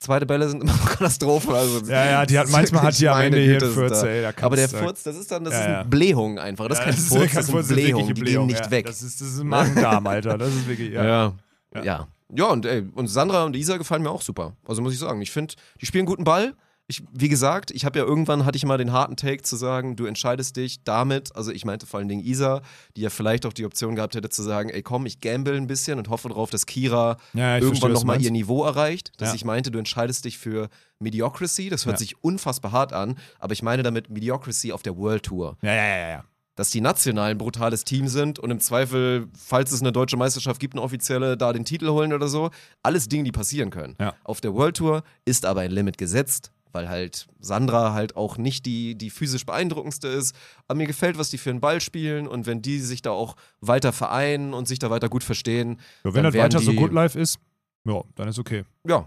Zweite Bälle sind immer noch Katastrophe. Also ja, ja, die hat manchmal hat die am Ende hier einen ist Furz, ey. Aber der Furz, das ist dann, das Ja, ist eine Blähung einfach. Das ist Ja, kein Furz, das ist eine Blähung, die Blähung, gehen nicht ja. weg. Das ist, das ist ein Magen-Darm, Alter. Das ist wirklich, ja. Ja. Ja. Ja. Ja, und, ey, und Sandra und Isa gefallen mir auch super. Also muss ich sagen, ich finde, die spielen guten Ball. Ich, wie gesagt, ich habe ja irgendwann, hatte ich mal den harten Take zu sagen, du entscheidest dich damit, also ich meinte vor allen Dingen Isa, die ja vielleicht auch die Option gehabt hätte zu sagen, ey komm, ich gamble ein bisschen und hoffe darauf, dass Kira Ja, irgendwann nochmal ihr Niveau erreicht. Dass Ja. ich meinte, du entscheidest dich für Mediocrity, das hört Ja. sich unfassbar hart an, aber ich meine damit Mediocrity auf der World Tour. Ja, ja, ja, ja. dass die Nationalen ein brutales Team sind und im Zweifel, falls es eine deutsche Meisterschaft gibt, eine offizielle, da den Titel holen oder so. Alles Dinge, die passieren können. Ja. Auf der World Tour ist aber ein Limit gesetzt, weil halt Sandra halt auch nicht die, die physisch beeindruckendste ist. Aber mir gefällt, was die für einen Ball spielen und wenn die sich da auch weiter vereinen und sich da weiter gut verstehen. So, wenn das weiter werden so die- Good Life ist, ja, dann ist okay. Ja,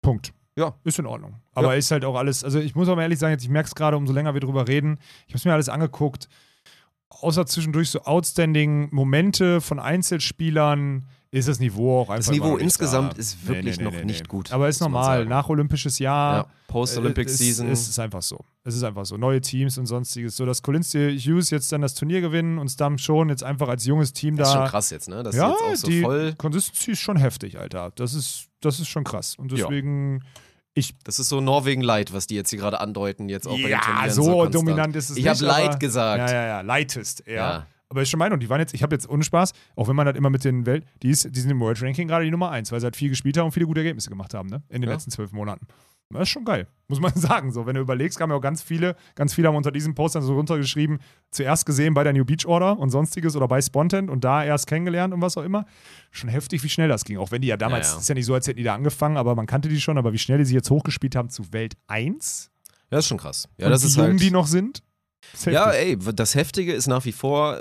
Punkt. Ja. Ist in Ordnung. Aber ist halt auch alles, also ich muss auch mal ehrlich sagen, jetzt, ich merke es gerade, umso länger wir drüber reden, ich habe es mir alles angeguckt, außer zwischendurch so outstanding Momente von Einzelspielern, ist das Niveau auch einfach Das Niveau insgesamt da. ist wirklich noch nicht gut, Aber ist normal, nach olympisches Jahr. ja. Post-Olympic äh, Season. Es ist einfach so. Es ist einfach so. Neue Teams und sonstiges. So, dass Colinsti Hughes jetzt dann das Turnier gewinnen und Stam schon jetzt einfach als junges Team das ist da schon krass jetzt, ne? Das ja, ist jetzt auch so die voll. Consistency ist schon heftig, Alter. Das ist, das ist schon krass. Und Ja. deswegen, ich. Das ist so Norwegen Light, was die jetzt hier gerade andeuten, jetzt auch bei den Ja, Turnieren so, konstant. dominant ist es Ich nicht. habe Light gesagt. Ja, ja, ja, lightest, ja. Ja. Aber ist schon Meinung, die waren jetzt, ich habe jetzt ohne Spaß, auch wenn man das immer mit den Welt, die, ist, die sind im World Ranking gerade die Nummer 1, weil sie halt viel gespielt haben und viele gute Ergebnisse gemacht haben, ne? In den Ja. letzten zwölf Monaten. Das ist schon geil, muss man sagen. So, wenn du überlegst, kamen ja auch ganz viele, ganz viele haben unter diesem Post dann so runtergeschrieben, zuerst gesehen bei der New Beach Order und sonstiges oder bei Spontent und da erst kennengelernt und was auch immer. Schon heftig, wie schnell das ging. Auch wenn die ja damals, Ja, ja. ist ja nicht so, als hätten die da angefangen, aber man kannte die schon, aber wie schnell die sie jetzt hochgespielt haben zu Welt 1 Ja, das ist schon krass. Ja, und das wie ist jung halt. die noch sind. Ja, ey, das Heftige ist nach wie vor,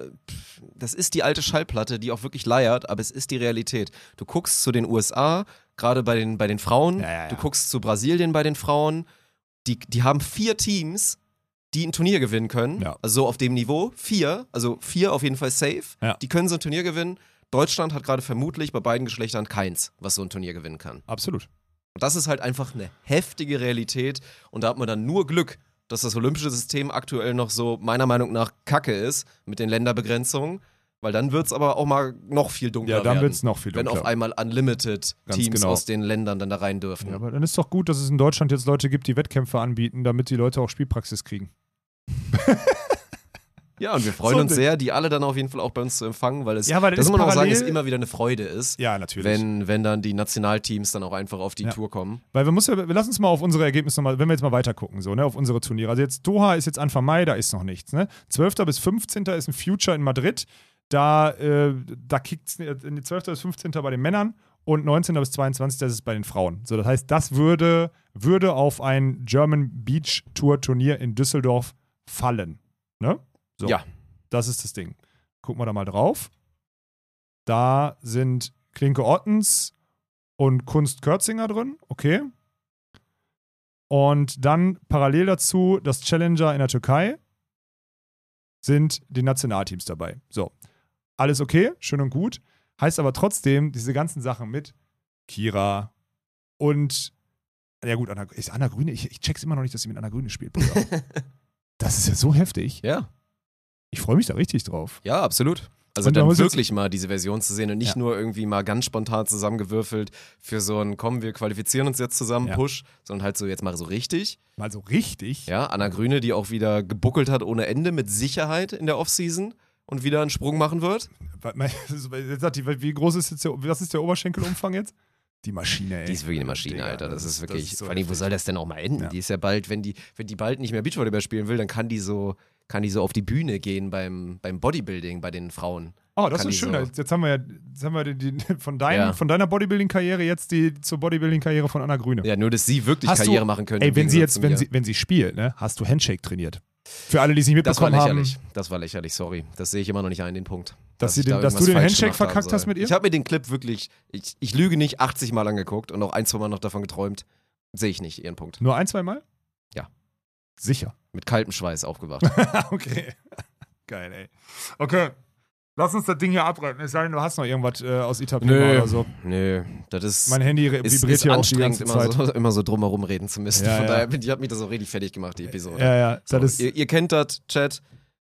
das ist die alte Schallplatte, die auch wirklich leiert, aber es ist die Realität. Du guckst zu den USA, gerade bei den, bei den Frauen, Ja, ja, ja. du guckst zu Brasilien bei den Frauen, die, die haben vier Teams, die ein Turnier gewinnen können. Also so auf dem Niveau. Vier, also vier auf jeden Fall safe. Die können so ein Turnier gewinnen. Deutschland hat gerade vermutlich bei beiden Geschlechtern keins, was so ein Turnier gewinnen kann. Absolut. Und das ist halt einfach eine heftige Realität. Und da hat man dann nur Glück, dass das olympische System aktuell noch so meiner Meinung nach kacke ist mit den Länderbegrenzungen. Weil dann wird es aber auch mal noch viel dunkler Ja, dann werden. wird es noch viel Wenn dunkler. auf einmal unlimited Ganz Teams genau. aus den Ländern dann da rein dürfen. Ja, aber dann ist doch gut, dass es in Deutschland jetzt Leute gibt, die Wettkämpfe anbieten, damit die Leute auch Spielpraxis kriegen. Ja, und wir freuen So uns sehr, die alle dann auf jeden Fall auch bei uns zu empfangen, weil es, Ja, weil das muss man auch sagen, es immer wieder eine Freude ist, Ja, natürlich. wenn, wenn dann die Nationalteams dann auch einfach auf die Ja. Tour kommen. Weil wir, muss ja, wir lassen uns mal auf unsere Ergebnisse nochmal, wenn wir jetzt mal weiter gucken, so, ne, auf unsere Turniere. Also jetzt Doha ist jetzt Anfang Mai, da ist noch nichts, ne? 12. bis 15. ist ein Future in Madrid. Da, äh, da kickt es in die 12. bis 15. bei den Männern und 19. bis 22. das ist bei den Frauen. So, das heißt, das würde, würde auf ein German Beach Tour Turnier in Düsseldorf fallen. Ne? So. Ja. Das ist das Ding. Gucken wir da mal drauf. Da sind Klinke Ottens und Kunst Kürzinger drin. Okay. Und dann parallel dazu das Challenger in der Türkei sind die Nationalteams dabei. So. Alles okay, schön und gut. Heißt aber trotzdem, diese ganzen Sachen mit Kira und ja gut, Anna, ist Anna Grüne, ich, ich check's immer noch nicht, dass sie mit Anna Grüne spielt, das ist ja so heftig. Ja, Ich freue mich da richtig drauf. ja, absolut. Also Und da dann jetzt- wirklich mal diese Version zu sehen und nicht Ja. nur irgendwie mal ganz spontan zusammengewürfelt für so ein, komm, wir qualifizieren uns jetzt zusammen, Ja. Push, sondern halt so jetzt mal so richtig. Mal so richtig. Ja, Anna Grüne, die auch wieder gebuckelt hat ohne Ende mit Sicherheit in der Offseason und wieder einen Sprung machen wird. Wie groß ist jetzt der, was ist der Oberschenkelumfang jetzt? Die Maschine, ey. Die ist wirklich eine Maschine, Digga, Alter. Das, ist wirklich. so vor allem, wo soll das denn auch mal enden? Ja. Die ist ja bald, wenn die, wenn die bald nicht mehr Beachvolleyball spielen will, dann kann die so, kann die so auf die Bühne gehen beim, beim Bodybuilding bei den Frauen. Oh, das kann ist schön. so- Jetzt, haben wir ja jetzt haben wir die, die, von, dein, Ja. von deiner Bodybuilding-Karriere jetzt die zur Bodybuilding-Karriere von Anna Grüne. Ja, nur dass sie wirklich Hast du- Karriere machen könnte. Ey, wenn sie jetzt, wenn sie, wenn sie spielt, ne, hast du Handshake trainiert. Für alle, die es nicht Das war mitbekommen haben. lächerlich. Das war lächerlich, sorry. Das sehe ich immer noch nicht ein, den Punkt. Dass ich den- da dass du den Handshake haben verkackt hast mit ihr? Ich habe mir den Clip wirklich, ich, ich lüge nicht, 80 Mal angeguckt und auch ein, zwei Mal noch davon geträumt. Sehe ich nicht, ihren Punkt. Nur ein, zwei Mal? Sicher. Mit kaltem Schweiß aufgewacht. okay. Geil, ey. Okay. Lass uns das Ding hier abreiten. Es sei denn, du hast noch irgendwas äh, aus Itapema Nö. oder so. Nö, das ist. Mein Handy re- ist, vibriert ist hier auch die anstrengend, ganze immer Zeit. so, immer so drumherum reden zu müssen. Ja, Von ja. daher die hat mich das auch richtig fertig gemacht, die Episode. Ja, ja. So, ihr, ihr kennt das, Chat.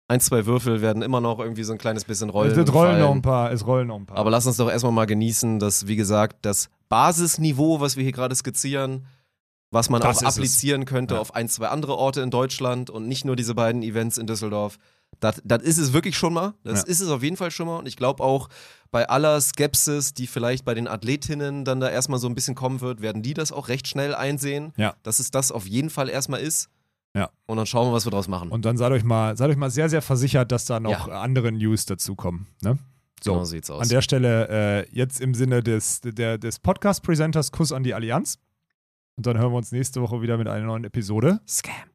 Ein, zwei Würfel werden immer noch irgendwie so ein kleines bisschen rollen. es rollen noch ein paar. Es rollen noch ein paar. Aber lass uns doch erstmal mal genießen, dass, wie gesagt, das Basisniveau, was wir hier gerade skizzieren, was man das auch applizieren es. könnte ja. auf ein, zwei andere Orte in Deutschland und nicht nur diese beiden Events in Düsseldorf. Das, das ist es wirklich schon mal. Das ja. ist es auf jeden Fall schon mal. Und ich glaube auch, bei aller Skepsis, die vielleicht bei den Athletinnen dann da erstmal so ein bisschen kommen wird, werden die das auch recht schnell einsehen, ja. dass es das auf jeden Fall erstmal ist. Ja. Und dann schauen wir, was wir draus machen. Und dann seid euch mal, seid euch mal sehr, sehr versichert, dass da noch ja. andere News dazukommen. Ne? So, genau sieht's aus. An der Stelle äh, jetzt im Sinne des, des Podcast-Presenters Kuss an die Allianz. Und dann hören wir uns nächste Woche wieder mit einer neuen Episode. Scam.